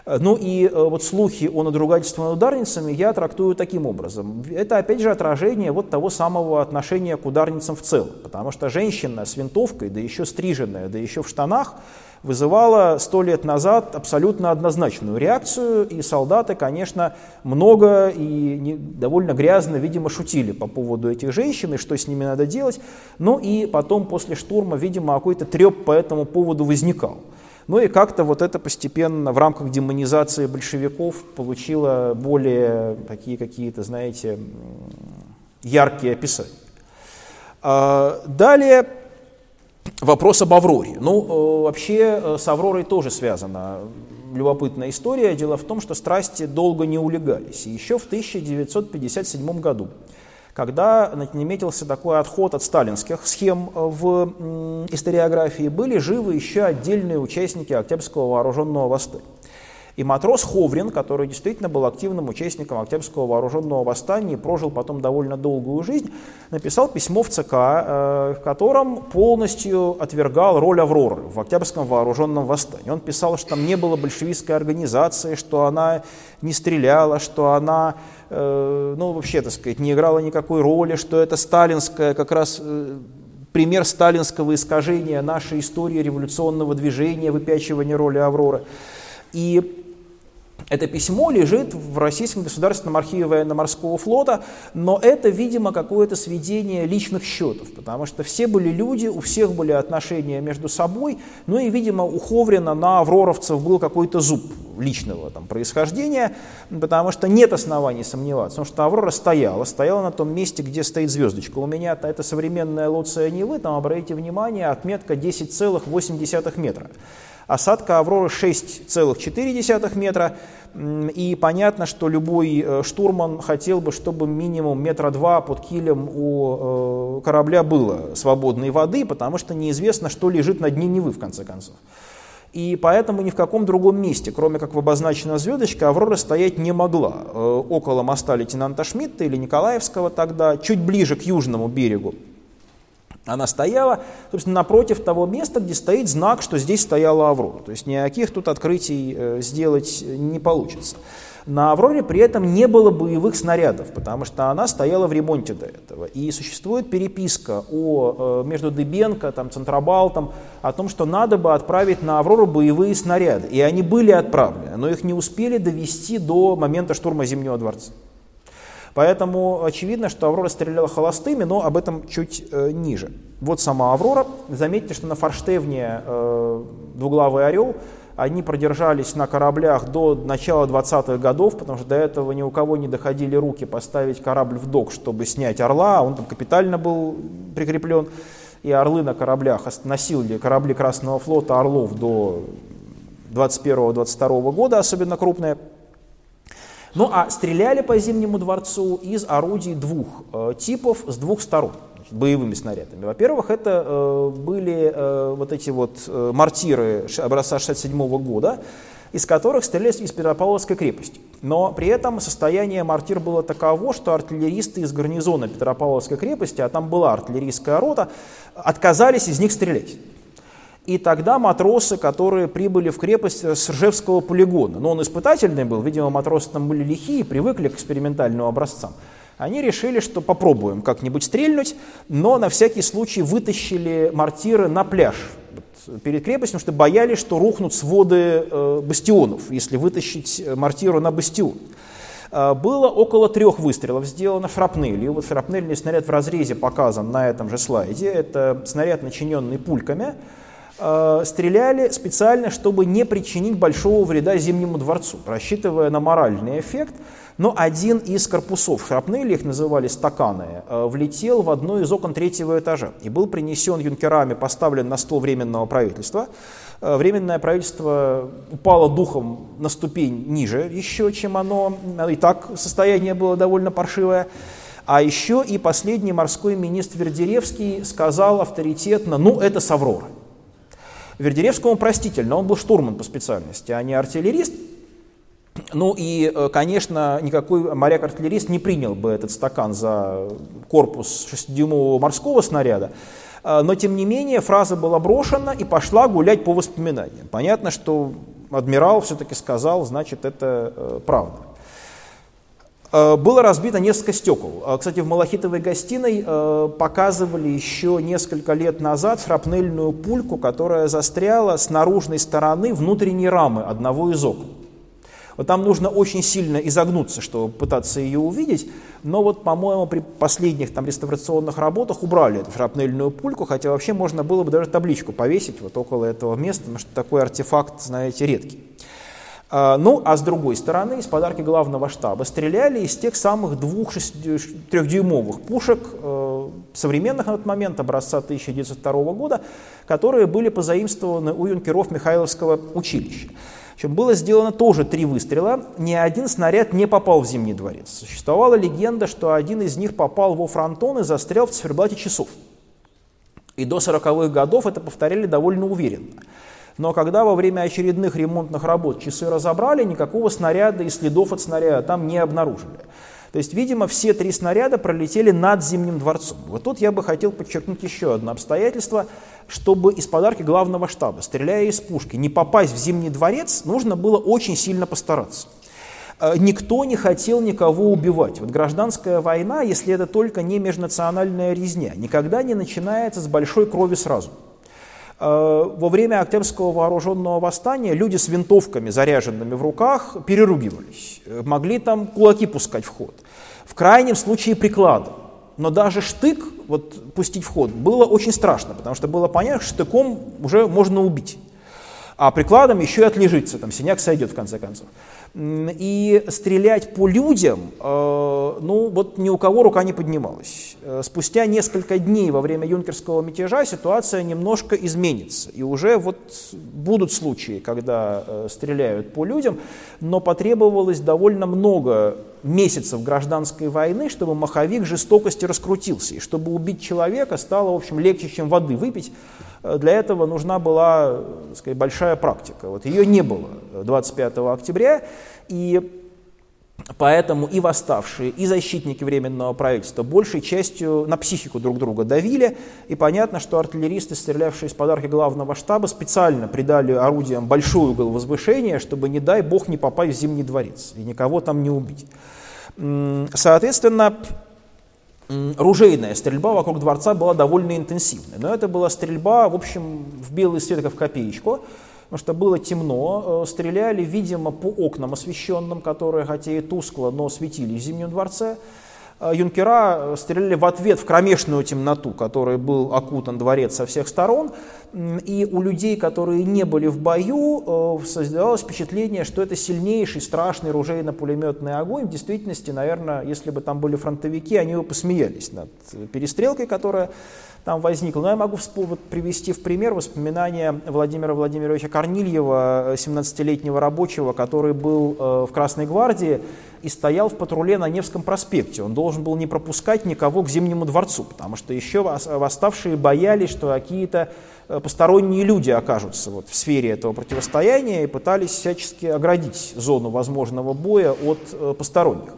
Ну и э, вот слухи о надругательстве над ударницами я трактую таким образом. Это опять же отражение вот того самого отношения к ударницам в целом. Потому что женщина с винтовкой, да еще стриженная, да еще в штанах, вызывала сто лет назад абсолютно однозначную реакцию, и солдаты, конечно, много и довольно грязно, видимо, шутили по поводу этих женщин и что с ними надо делать. Ну и потом после штурма, видимо, какой-то треп по этому поводу возникал. Ну и как-то вот это постепенно в рамках демонизации большевиков получило более такие какие-то, знаете, яркие описания. А, далее Вопрос об Авроре. Ну, э, вообще э, с Авророй тоже связана любопытная история. Дело в том, что страсти долго не улегались. И еще в 1957 году, когда наметился такой отход от сталинских схем э, в историографии, были живы еще отдельные участники Октябрьского вооруженного восстания. И матрос Ховрин, который действительно был активным участником Октябрьского вооруженного восстания и прожил потом довольно долгую жизнь, написал письмо в ЦК, э, в котором полностью отвергал роль Авроры в Октябрьском вооруженном восстании. Он писал, что там не было большевистской организации, что она не стреляла, что она э, ну, вообще, так сказать, не играла никакой роли, что это сталинская как раз э, пример сталинского искажения нашей истории революционного движения, выпячивания роли Авроры. И это письмо лежит в Российском государственном архиве военно-морского флота, но это, видимо, какое-то сведение личных счетов, потому что все были люди, у всех были отношения между собой, ну и, видимо, у Ховрина на авроровцев был какой-то зуб. личного там, происхождения, потому что нет оснований сомневаться, потому что Аврора стояла, стояла на том месте, где стоит звездочка. У меня это современная Луция Нивы, там, обратите внимание, отметка 10,8 метра. Осадка Авроры 6,4 метра, и понятно, что любой э, штурман хотел бы, чтобы минимум метра два под килем у э, корабля было свободной воды, потому что неизвестно, что лежит на дне Невы, в конце концов. И поэтому ни в каком другом месте, кроме как в обозначенной звездочке, Аврора стоять не могла. Э, около моста лейтенанта Шмидта или Николаевского тогда, чуть ближе к южному берегу она стояла, собственно, напротив того места, где стоит знак, что здесь стояла Аврора. То есть никаких тут открытий э, сделать не получится. На «Авроре» при этом не было боевых снарядов, потому что она стояла в ремонте до этого. И существует переписка о, э, между Дыбенко, там, Центробалтом о том, что надо бы отправить на «Аврору» боевые снаряды. И они были отправлены, но их не успели довести до момента штурма Зимнего дворца. Поэтому очевидно, что Аврора стреляла холостыми, но об этом чуть э, ниже. Вот сама Аврора. Заметьте, что на форштевне э, двуглавый орел они продержались на кораблях до начала 20-х годов, потому что до этого ни у кого не доходили руки поставить корабль в док, чтобы снять орла, он там капитально был прикреплен, и орлы на кораблях носили корабли Красного флота орлов до 21-22 года, особенно крупные. Ну а стреляли по Зимнему дворцу из орудий двух э, типов с двух сторон значит, боевыми снарядами. Во-первых, это э, были э, вот эти вот э, мортиры образца 67 года, из которых стрелялись из Петропавловской крепости. Но при этом состояние мортир было таково, что артиллеристы из гарнизона Петропавловской крепости, а там была артиллерийская рота, отказались из них стрелять. И тогда матросы, которые прибыли в крепость с Ржевского полигона, но он испытательный был, видимо, матросы там были лихие, привыкли к экспериментальным образцам, они решили, что попробуем как-нибудь стрельнуть, но на всякий случай вытащили мортиры на пляж перед крепостью, потому что боялись, что рухнут своды э, бастионов, если вытащить э, мортиру на бастион. Э, было около трех выстрелов сделано шрапнелью. Вот шрапнельный снаряд в разрезе показан на этом же слайде. Это снаряд, начиненный пульками, Э, стреляли специально, чтобы не причинить большого вреда Зимнему дворцу, рассчитывая на моральный эффект. Но один из корпусов шрапнели, их называли стаканы, э, влетел в одно из окон третьего этажа и был принесен юнкерами, поставлен на стол Временного правительства. Э, Временное правительство упало духом на ступень ниже еще, чем оно. И так состояние было довольно паршивое. А еще и последний морской министр Вердеревский сказал авторитетно, ну это с Авроры. Вердеревскому простительно, он был штурман по специальности, а не артиллерист. Ну и, э, конечно, никакой моряк-артиллерист не принял бы этот стакан за корпус 6-дюймового морского снаряда. Э, но, тем не менее, фраза была брошена и пошла гулять по воспоминаниям. Понятно, что адмирал все-таки сказал, значит, это э, правда. Э, было разбито несколько стекол. Э, кстати, в Малахитовой гостиной э, показывали еще несколько лет назад шрапнельную пульку, которая застряла с наружной стороны внутренней рамы одного из окон. Вот там нужно очень сильно изогнуться, чтобы пытаться ее увидеть, но вот, по-моему, при последних там реставрационных работах убрали эту шрапнельную пульку, хотя вообще можно было бы даже табличку повесить вот около этого места, потому что такой артефакт, знаете, редкий. А, ну, а с другой стороны, из подарки главного штаба стреляли из тех самых двух трехдюймовых пушек э, современных на тот момент, образца 1902 года, которые были позаимствованы у юнкеров Михайловского училища. Причем было сделано тоже три выстрела, ни один снаряд не попал в Зимний дворец. Существовала легенда, что один из них попал во фронтон и застрял в циферблате часов. И до 40-х годов это повторяли довольно уверенно. Но когда во время очередных ремонтных работ часы разобрали, никакого снаряда и следов от снаряда там не обнаружили. То есть, видимо, все три снаряда пролетели над Зимним дворцом. Вот тут я бы хотел подчеркнуть еще одно обстоятельство, чтобы из подарки главного штаба, стреляя из пушки, не попасть в Зимний дворец, нужно было очень сильно постараться. Э, никто не хотел никого убивать. Вот гражданская война, если это только не межнациональная резня, никогда не начинается с большой крови сразу. Э, во время Октябрьского вооруженного восстания люди с винтовками, заряженными в руках, переругивались, э, могли там кулаки пускать в ход. В крайнем случае прикладом. Но даже штык вот, пустить в ход было очень страшно, потому что было понятно, что штыком уже можно убить. а прикладом еще и отлежится, там синяк сойдет в конце концов. И стрелять по людям, э, ну вот ни у кого рука не поднималась. Э, спустя несколько дней во время юнкерского мятежа ситуация немножко изменится. И уже вот будут случаи, когда э, стреляют по людям, но потребовалось довольно много месяцев гражданской войны, чтобы маховик жестокости раскрутился. И чтобы убить человека стало, в общем, легче, чем воды выпить. Для этого нужна была так сказать, большая практика. Вот ее не было 25 октября, и Поэтому и восставшие, и защитники Временного правительства большей частью на психику друг друга давили. И понятно, что артиллеристы, стрелявшие из подарки главного штаба, специально придали орудиям большой угол возвышения, чтобы, не дай бог, не попасть в Зимний дворец и никого там не убить. Соответственно, ружейная стрельба вокруг дворца была довольно интенсивной. Но это была стрельба, в общем, в белый свет, как в копеечку, потому что было темно. Э, стреляли, видимо, по окнам освещенным, которые, хотя и тускло, но светили в Зимнем дворце. Э, юнкера э, стреляли в ответ в кромешную темноту, которой был окутан дворец со всех сторон. И у людей, которые не были в бою, создавалось впечатление, что это сильнейший, страшный ружейно-пулеметный огонь. В действительности, наверное, если бы там были фронтовики, они бы посмеялись над перестрелкой, которая там возникло. Но я могу привести в пример воспоминания Владимира Владимировича Корнильева, 17-летнего рабочего, который был в Красной гвардии и стоял в патруле на Невском проспекте. Он должен был не пропускать никого к Зимнему дворцу, потому что еще восставшие боялись, что какие-то э, посторонние люди окажутся вот в сфере этого противостояния и пытались всячески оградить зону возможного боя от э, посторонних.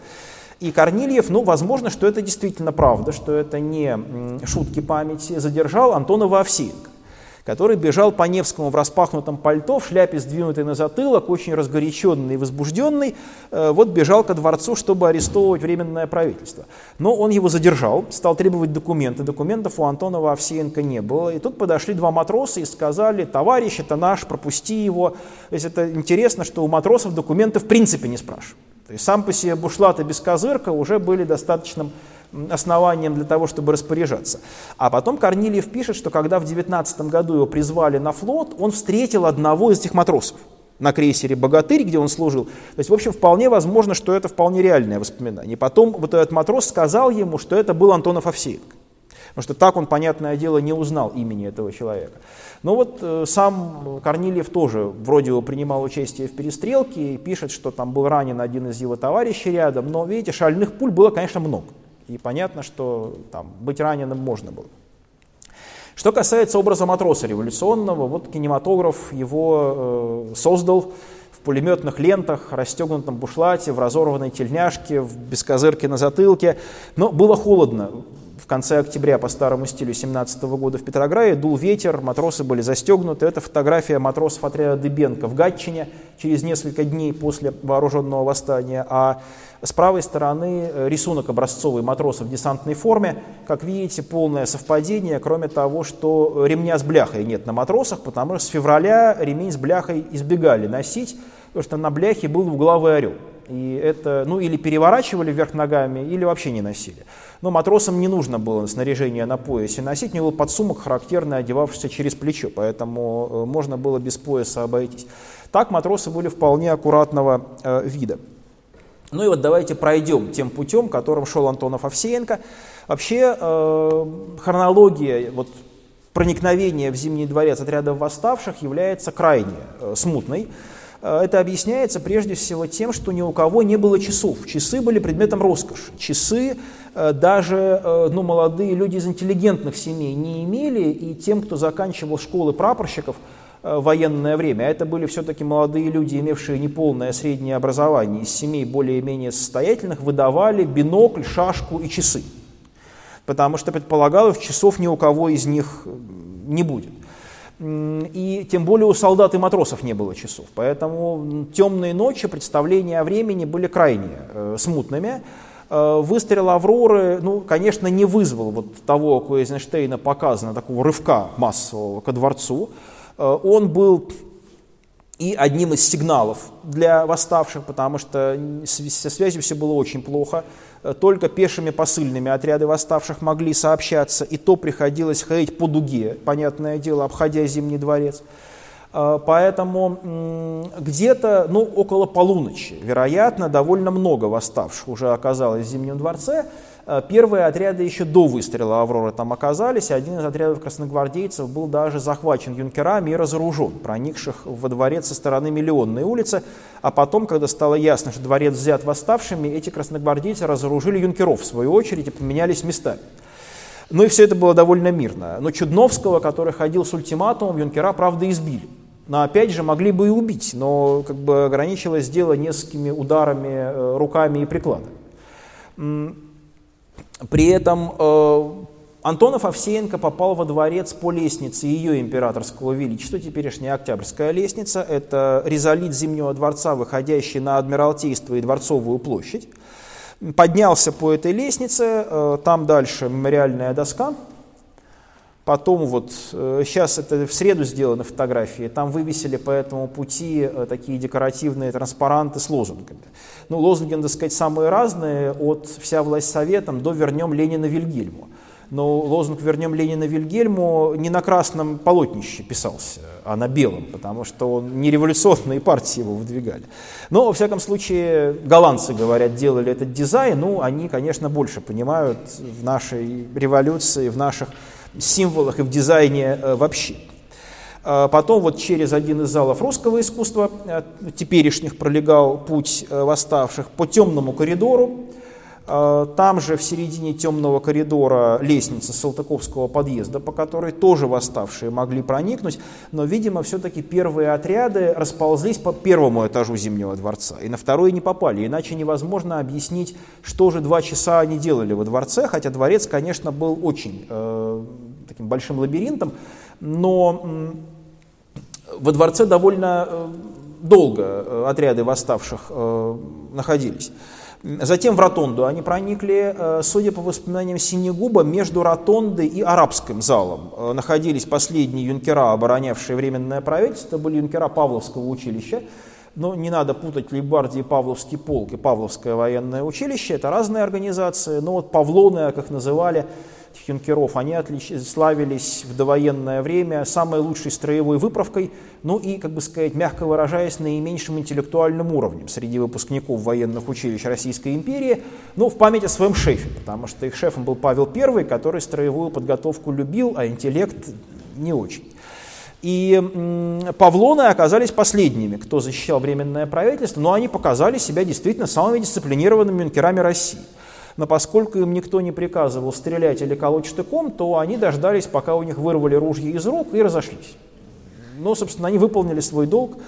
И Корнильев, ну, возможно, что это действительно правда, что это не шутки памяти, задержал Антонова Овсеенко который бежал по Невскому в распахнутом пальто, в шляпе сдвинутой на затылок, очень разгоряченный и возбужденный, э, вот бежал ко дворцу, чтобы арестовывать Временное правительство. Но он его задержал, стал требовать документы. Документов у Антонова Овсеенко не было. И тут подошли два матроса и сказали, товарищ, это наш, пропусти его. То есть это интересно, что у матросов документы в принципе не спрашивают. То есть сам по себе бушлат и бескозырка уже были достаточным основанием для того, чтобы распоряжаться. А потом Корнилиев пишет, что когда в 19 году его призвали на флот, он встретил одного из этих матросов на крейсере «Богатырь», где он служил. То есть, в общем, вполне возможно, что это вполне реальное воспоминание. Потом вот этот матрос сказал ему, что это был Антонов Овсеенко. Потому что так он, понятное дело, не узнал имени этого человека. Но вот э, сам Корнилиев тоже вроде бы принимал участие в перестрелке и пишет, что там был ранен один из его товарищей рядом. Но, видите, шальных пуль было, конечно, много. И понятно, что там, быть раненым можно было. Что касается образа матроса революционного, вот кинематограф его э, создал в пулеметных лентах, расстегнутом бушлате, в разорванной тельняшке, в бескозырке на затылке. Но было холодно в конце октября по старому стилю 17 года в Петрограде дул ветер, матросы были застегнуты. Это фотография матросов отряда Дыбенко в Гатчине через несколько дней после вооруженного восстания. А с правой стороны э, рисунок образцовый матросов в десантной форме. Как видите, полное совпадение, кроме того, что ремня с бляхой нет на матросах, потому что с февраля ремень с бляхой избегали носить, потому что на бляхе был угловый орел. И это, ну, или переворачивали вверх ногами, или вообще не носили. Но матросам не нужно было снаряжение на поясе носить, у него подсумок характерный, одевавшийся через плечо, поэтому э, можно было без пояса обойтись. Так матросы были вполне аккуратного э, вида. Ну и вот давайте пройдем тем путем, которым шел Антонов Овсеенко. Вообще э, хронология вот, проникновения в Зимний дворец отрядов восставших является крайне э, смутной. Э, это объясняется прежде всего тем, что ни у кого не было часов. Часы были предметом роскоши. Часы э, даже э, ну, молодые люди из интеллигентных семей не имели, и тем, кто заканчивал школы прапорщиков, Э, военное время. А это были все-таки молодые люди, имевшие неполное среднее образование, из семей более-менее состоятельных, выдавали бинокль, шашку и часы. Потому что предполагалось, часов ни у кого из них не будет. И тем более у солдат и матросов не было часов. Поэтому темные ночи, представления о времени были крайне э, смутными. Э, выстрел Авроры, ну, конечно, не вызвал вот того, у Эйзенштейна показано, такого рывка массового ко дворцу. Э, он был и одним из сигналов для восставших, потому что со связью все было очень плохо. Э, только пешими посыльными отряды восставших могли сообщаться, и то приходилось ходить по дуге, понятное дело, обходя Зимний дворец. Э, поэтому где-то ну, около полуночи, вероятно, довольно много восставших уже оказалось в Зимнем дворце. Э, первые отряды еще до выстрела «Авроры» там оказались. Один из отрядов красногвардейцев был даже захвачен юнкерами и разоружен, проникших во дворец со стороны Миллионной улицы. А потом, когда стало ясно, что дворец взят восставшими, эти красногвардейцы разоружили юнкеров в свою очередь и поменялись местами. Ну и все это было довольно мирно. Но Чудновского, который ходил с ультиматумом, юнкера, правда, избили. Но опять же могли бы и убить, но как бы ограничилось дело несколькими ударами э, руками и прикладом. При этом э, Антонов Овсеенко попал во дворец по лестнице ее императорского величества, теперешняя Октябрьская лестница. Это резолит Зимнего дворца, выходящий на Адмиралтейство и Дворцовую площадь. Поднялся по этой лестнице, э, там дальше мемориальная доска, Потом вот, сейчас э, это в среду сделаны фотографии, там вывесили по этому пути э, такие декоративные транспаранты с лозунгами. Ну, лозунги, надо сказать, самые разные, от «Вся власть советом» до «Вернем Ленина Вильгельму». Но лозунг «Вернем Ленина Вильгельму» не на красном полотнище писался, а на белом, потому что он не революционные партии его выдвигали. Но, во всяком случае, голландцы, говорят, делали этот дизайн, ну, они, конечно, больше понимают в нашей революции, в наших символах и в дизайне э, вообще. А потом вот через один из залов русского искусства э, теперешних пролегал путь э, восставших по темному коридору, там же в середине темного коридора лестница Салтыковского подъезда, по которой тоже восставшие могли проникнуть, но, видимо, все-таки первые отряды расползлись по первому этажу Зимнего дворца, и на второй не попали, иначе невозможно объяснить, что же два часа они делали во дворце, хотя дворец, конечно, был очень э, таким большим лабиринтом, но э, во дворце довольно э, долго э, отряды восставших э, находились. Затем в ротонду. Они проникли, э, судя по воспоминаниям Синегуба, между ротондой и арабским залом. Э, находились последние юнкера, оборонявшие временное правительство, были юнкера Павловского училища, но не надо путать Лейбардии Павловский полк и Павловское военное училище, это разные организации, но вот павлоны, как их называли, юнкеров, они отлич... славились в довоенное время самой лучшей строевой выправкой, ну и, как бы сказать, мягко выражаясь, наименьшим интеллектуальным уровнем среди выпускников военных училищ Российской империи, ну, в память о своем шефе, потому что их шефом был Павел I, который строевую подготовку любил, а интеллект не очень. И павлоны оказались последними, кто защищал Временное правительство, но они показали себя действительно самыми дисциплинированными юнкерами России – но поскольку им никто не приказывал стрелять или колоть штыком, то они дождались, пока у них вырвали ружья из рук и разошлись. Ну, собственно, они выполнили свой долг.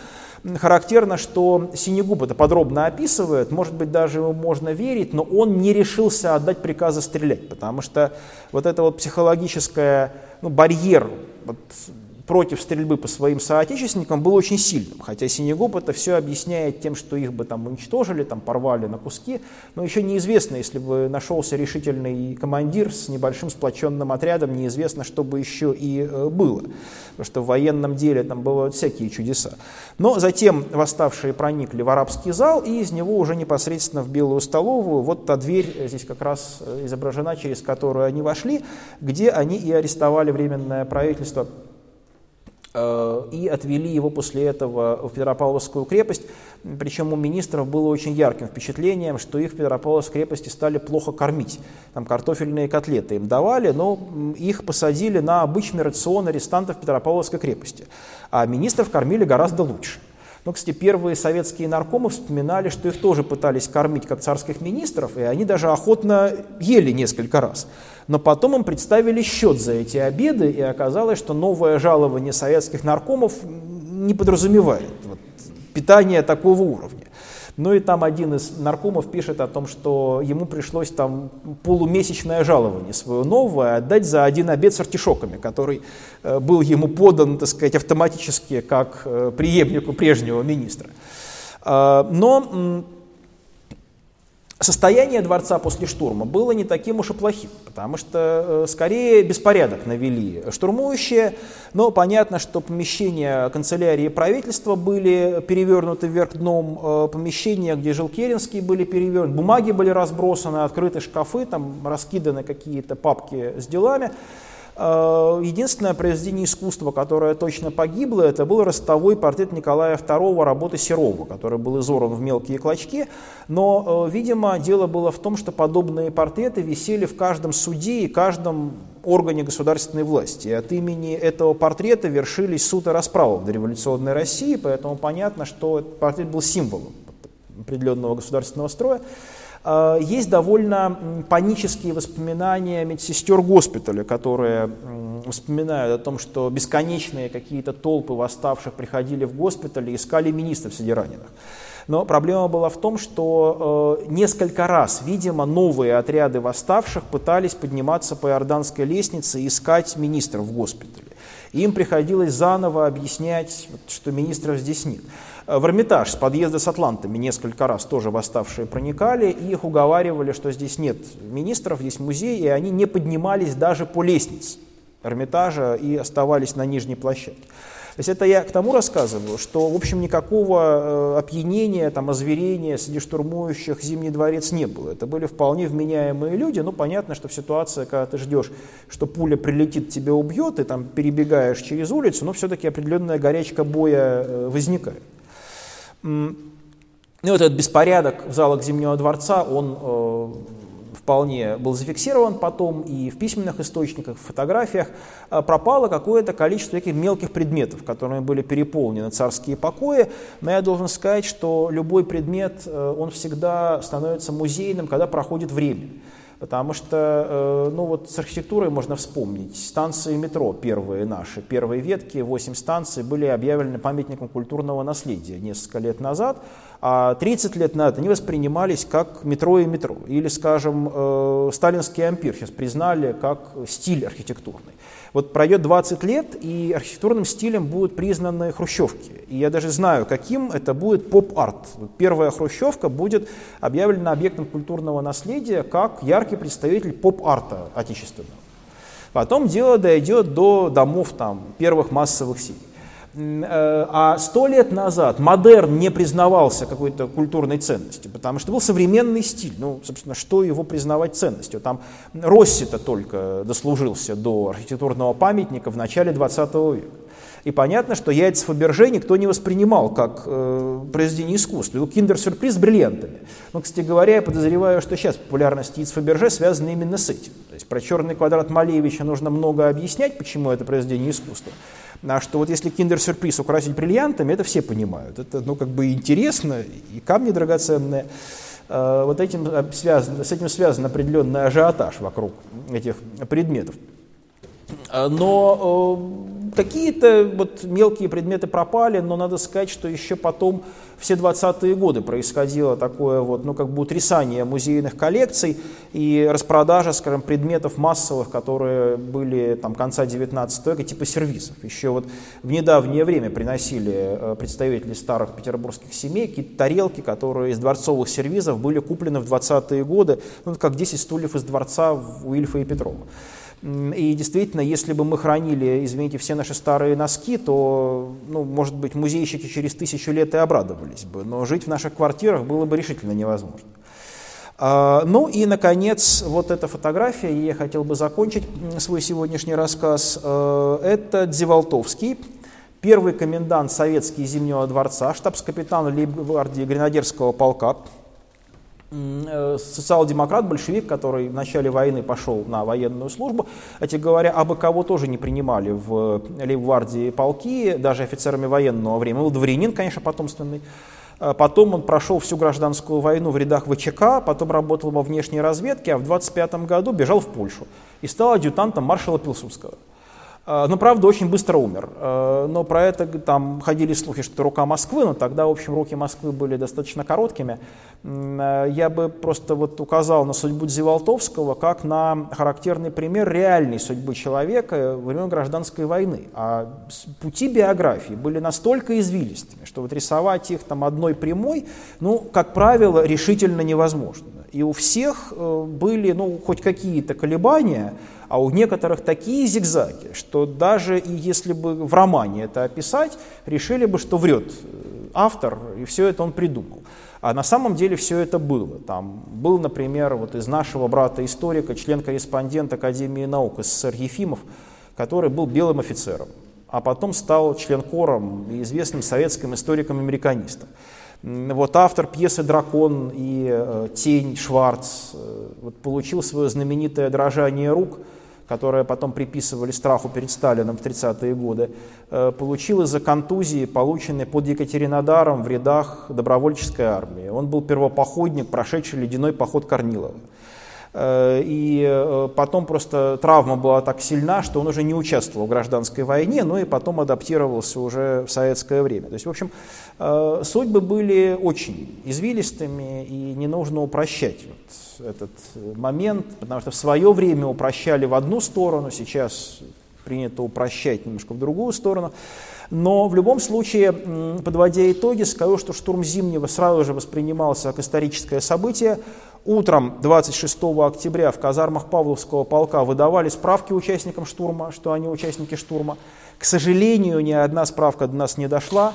Характерно, что Синегуб это подробно описывает, может быть, даже ему можно верить, но он не решился отдать приказы стрелять, потому что вот это вот психологическое ну, барьер, вот, против стрельбы по своим соотечественникам был очень сильным. Хотя Синегуб это все объясняет тем, что их бы там уничтожили, там порвали на куски. Но еще неизвестно, если бы нашелся решительный командир с небольшим сплоченным отрядом, неизвестно, что бы еще и э, было. Потому что в военном деле там бывают всякие чудеса. Но затем восставшие проникли в арабский зал, и из него уже непосредственно в Белую столовую. Вот та дверь здесь как раз э, изображена, через которую они вошли, где они и арестовали Временное правительство Э, и отвели его после этого в Петропавловскую крепость. Причем у министров было очень ярким впечатлением, что их в Петропавловской крепости стали плохо кормить. Там картофельные котлеты им давали, но их посадили на обычный рацион арестантов Петропавловской крепости. А министров кормили гораздо лучше. Но, кстати, первые советские наркомы вспоминали, что их тоже пытались кормить как царских министров, и они даже охотно ели несколько раз. Но потом им представили счет за эти обеды, и оказалось, что новое жалование советских наркомов не подразумевает вот, питание такого уровня. Ну и там один из наркомов пишет о том, что ему пришлось там полумесячное жалование свое новое отдать за один обед с артишоками, который э, был ему подан, так сказать, автоматически как э, преемнику прежнего министра. Э, но Состояние дворца после штурма было не таким уж и плохим, потому что э, скорее беспорядок навели штурмующие, но понятно, что помещения канцелярии правительства были перевернуты вверх дном, э, помещения, где жил Керенский, были перевернуты, бумаги были разбросаны, открыты шкафы, там раскиданы какие-то папки с делами. Э, единственное произведение искусства, которое точно погибло, это был ростовой портрет Николая II работы Серова, который был изорван в мелкие клочки. Но, э, видимо, дело было в том, что подобные портреты висели в каждом суде и каждом органе государственной власти. И от имени этого портрета вершились суд и расправа в дореволюционной России, поэтому понятно, что этот портрет был символом определенного государственного строя. А, есть довольно панические воспоминания медсестер госпиталя, которые вспоминают о том, что бесконечные какие-то толпы восставших приходили в госпиталь и искали министров среди раненых. Но проблема была в том, что э, несколько раз, видимо, новые отряды восставших пытались подниматься по Иорданской лестнице и искать министров в госпитале. Им приходилось заново объяснять, что министров здесь нет. Э, в Эрмитаж с подъезда с атлантами несколько раз тоже восставшие проникали, и их уговаривали, что здесь нет министров, есть музей, и они не поднимались даже по лестнице Эрмитажа и оставались на нижней площадке. То есть это я к тому рассказываю, что, в общем, никакого э, опьянения, там, озверения среди штурмующих Зимний дворец не было. Это были вполне вменяемые люди. Ну, понятно, что в ситуации, когда ты ждешь, что пуля прилетит, тебя убьет, и там перебегаешь через улицу, но все-таки определенная горячка боя э, возникает. Ну, вот этот беспорядок в залах Зимнего дворца, он э, вполне был зафиксирован потом и в письменных источниках, в фотографиях. Э, пропало какое-то количество таких мелких предметов, которыми были переполнены царские покои. Но я должен сказать, что любой предмет, э, он всегда становится музейным, когда проходит время. Потому что, э, ну вот с архитектурой можно вспомнить. Станции метро первые наши, первые ветки, 8 станций были объявлены памятником культурного наследия несколько лет назад, а 30 лет назад они воспринимались как метро и метро. Или, скажем, э, сталинский ампир сейчас признали как стиль архитектурный. Вот пройдет 20 лет, и архитектурным стилем будут признаны хрущевки. И я даже знаю, каким это будет поп-арт. Первая хрущевка будет объявлена объектом культурного наследия как яркий представитель поп-арта отечественного. Потом дело дойдет до домов там, первых массовых серий. Э, а сто лет назад модерн не признавался какой-то культурной ценностью, потому что был современный стиль. Ну, собственно, что его признавать ценностью? Там Росси-то только дослужился до архитектурного памятника в начале 20 века. И понятно, что яйца Фаберже никто не воспринимал как э, произведение искусства. Его киндер-сюрприз с бриллиантами. Но, кстати говоря, я подозреваю, что сейчас популярность яиц Фаберже связана именно с этим. То есть про черный квадрат Малевича нужно много объяснять, почему это произведение искусства. А что вот если киндер-сюрприз украсить бриллиантами, это все понимают. Это ну, как бы интересно, и камни драгоценные. А, вот этим связан, с этим связан определенный ажиотаж вокруг этих предметов. А, но э, какие-то вот мелкие предметы пропали, но надо сказать, что еще потом все 20-е годы происходило такое вот, ну, как бы утрясание музейных коллекций и распродажа, скажем, предметов массовых, которые были там конца 19 века, типа сервисов. Еще вот в недавнее время приносили э, представители старых петербургских семей какие-то тарелки, которые из дворцовых сервизов были куплены в 20-е годы, ну, как 10 стульев из дворца у Ильфа и Петрова. И действительно, если бы мы хранили, извините, все наши старые носки, то, ну, может быть, музейщики через тысячу лет и обрадовались бы, но жить в наших квартирах было бы решительно невозможно. А, ну и, наконец, вот эта фотография, и я хотел бы закончить свой сегодняшний рассказ. А, это Дзеволтовский, первый комендант советский Зимнего дворца, штабс-капитан лейб-гвардии гренадерского полка, социал-демократ, большевик, который в начале войны пошел на военную службу, эти говоря, абы кого тоже не принимали в лейб-гвардии полки, даже офицерами военного времени. Был дворянин, конечно, потомственный. Э, потом он прошел всю гражданскую войну в рядах ВЧК, потом работал во внешней разведке, а в 25 году бежал в Польшу и стал адъютантом маршала Пилсудского. Э, но, правда, очень быстро умер. Э, но про это там ходили слухи, что рука Москвы, но тогда, в общем, руки Москвы были достаточно короткими. Э, я бы просто вот указал на судьбу Дзиволтовского как на характерный пример реальной судьбы человека во время гражданской войны. А пути биографии были настолько извилистыми, что вот рисовать их там одной прямой, ну, как правило, решительно невозможно. И у всех были, ну, хоть какие-то колебания, а у некоторых такие зигзаги, что даже и если бы в романе это описать, решили бы, что врет э, автор, и все это он придумал. А на самом деле все это было. Там был, например, вот из нашего брата-историка, член-корреспондент Академии наук СССР Ефимов, который был белым офицером, а потом стал член-кором и известным советским историком-американистом. Вот автор пьесы «Дракон» и э, «Тень» Шварц э, вот, получил свое знаменитое дрожание рук – которое потом приписывали страху перед Сталином в 30-е годы, э, получил из-за контузии, полученной под Екатеринодаром в рядах добровольческой армии. Он был первопоходник, прошедший ледяной поход Корнилова. Э, и э, потом просто травма была так сильна, что он уже не участвовал в гражданской войне, но и потом адаптировался уже в советское время. То есть, в общем, судьбы были очень извилистыми, и не нужно упрощать этот момент, потому что в свое время упрощали в одну сторону, сейчас принято упрощать немножко в другую сторону. Но в любом случае, подводя итоги, скажу, что штурм Зимнего сразу же воспринимался как историческое событие. Утром 26 октября в казармах Павловского полка выдавали справки участникам штурма, что они участники штурма. К сожалению, ни одна справка до нас не дошла.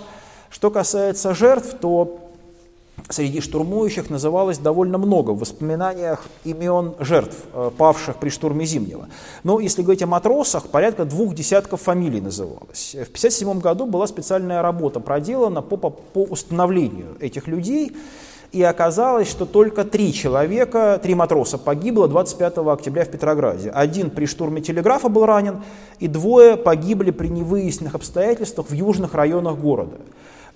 Что касается жертв, то среди штурмующих называлось довольно много в воспоминаниях имен жертв, э, павших при штурме Зимнего. Но если говорить о матросах, порядка двух десятков фамилий называлось. В 1957 году была специальная работа проделана по, по, по установлению этих людей, и оказалось, что только три человека, три матроса погибло 25 октября в Петрограде. Один при штурме телеграфа был ранен, и двое погибли при невыясненных обстоятельствах в южных районах города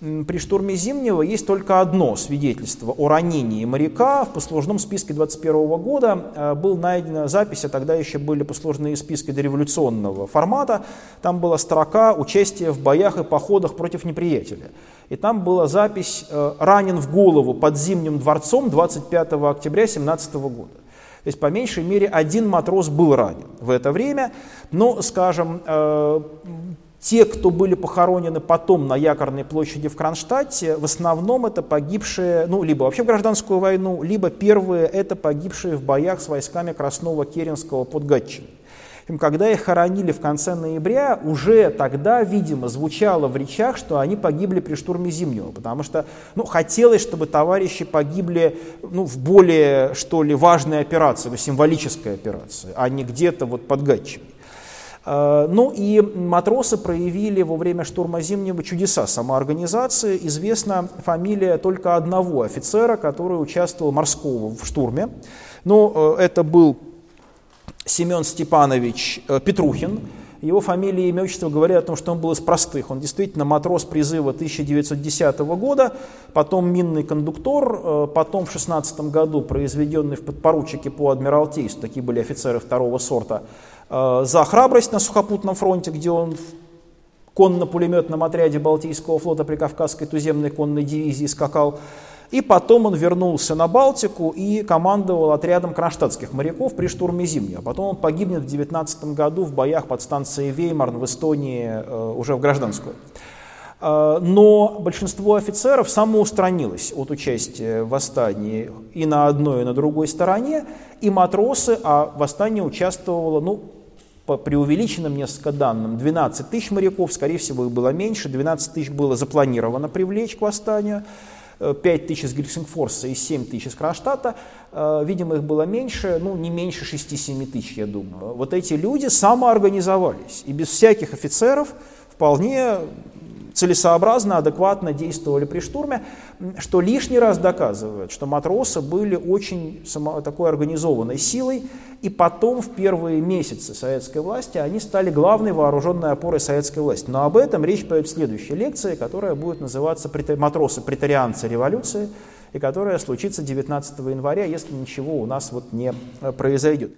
при штурме Зимнего есть только одно свидетельство о ранении моряка. В послужном списке 21 года э, был найдена запись, а тогда еще были послужные списки дореволюционного формата. Там была строка «Участие в боях и походах против неприятеля». И там была запись э, «Ранен в голову под Зимним дворцом 25 октября 17 года». То есть, по меньшей мере, один матрос был ранен в это время. Но, скажем, э, те, кто были похоронены потом на Якорной площади в Кронштадте, в основном это погибшие, ну, либо вообще в гражданскую войну, либо первые это погибшие в боях с войсками Красного Керенского под Гатчиной. Когда их хоронили в конце ноября, уже тогда, видимо, звучало в речах, что они погибли при штурме Зимнего, потому что ну, хотелось, чтобы товарищи погибли ну, в более, что ли, важной операции, ну, символической операции, а не где-то вот под Гатчиной. Э, ну и матросы проявили во время штурма Зимнего чудеса самоорганизации. Известна фамилия только одного офицера, который участвовал морского в штурме. Ну, э, это был Семен Степанович э, Петрухин. Его фамилия и имя отчество говорят о том, что он был из простых. Он действительно матрос призыва 1910 года, потом минный кондуктор, потом в 16 году произведенный в подпоручике по адмиралтейству, такие были офицеры второго сорта, за храбрость на сухопутном фронте, где он в конно-пулеметном отряде Балтийского флота при Кавказской туземной конной дивизии скакал. И потом он вернулся на Балтику и командовал отрядом кронштадтских моряков при штурме Зимнего. Потом он погибнет в 19 году в боях под станцией Веймарн в Эстонии, э, уже в гражданскую. Э, но большинство офицеров самоустранилось от участия в восстании и на одной, и на другой стороне, и матросы, а в восстании участвовало, ну, по преувеличенным несколько данным, 12 тысяч моряков, скорее всего, их было меньше, 12 тысяч было запланировано привлечь к восстанию, 5 э, тысяч из Гельсингфорса и 7 тысяч из Кронштадта, э, видимо, их было меньше, ну, не меньше 6-7 тысяч, я думаю. Вот эти люди самоорганизовались, и без всяких офицеров вполне целесообразно, адекватно действовали при штурме, что лишний раз доказывает, что матросы были очень само, такой организованной силой, и потом в первые месяцы советской власти они стали главной вооруженной опорой советской власти. Но об этом речь пойдет в следующей лекции, которая будет называться «Матросы-претарианцы революции», и которая случится 19 января, если ничего у нас вот не э, произойдет.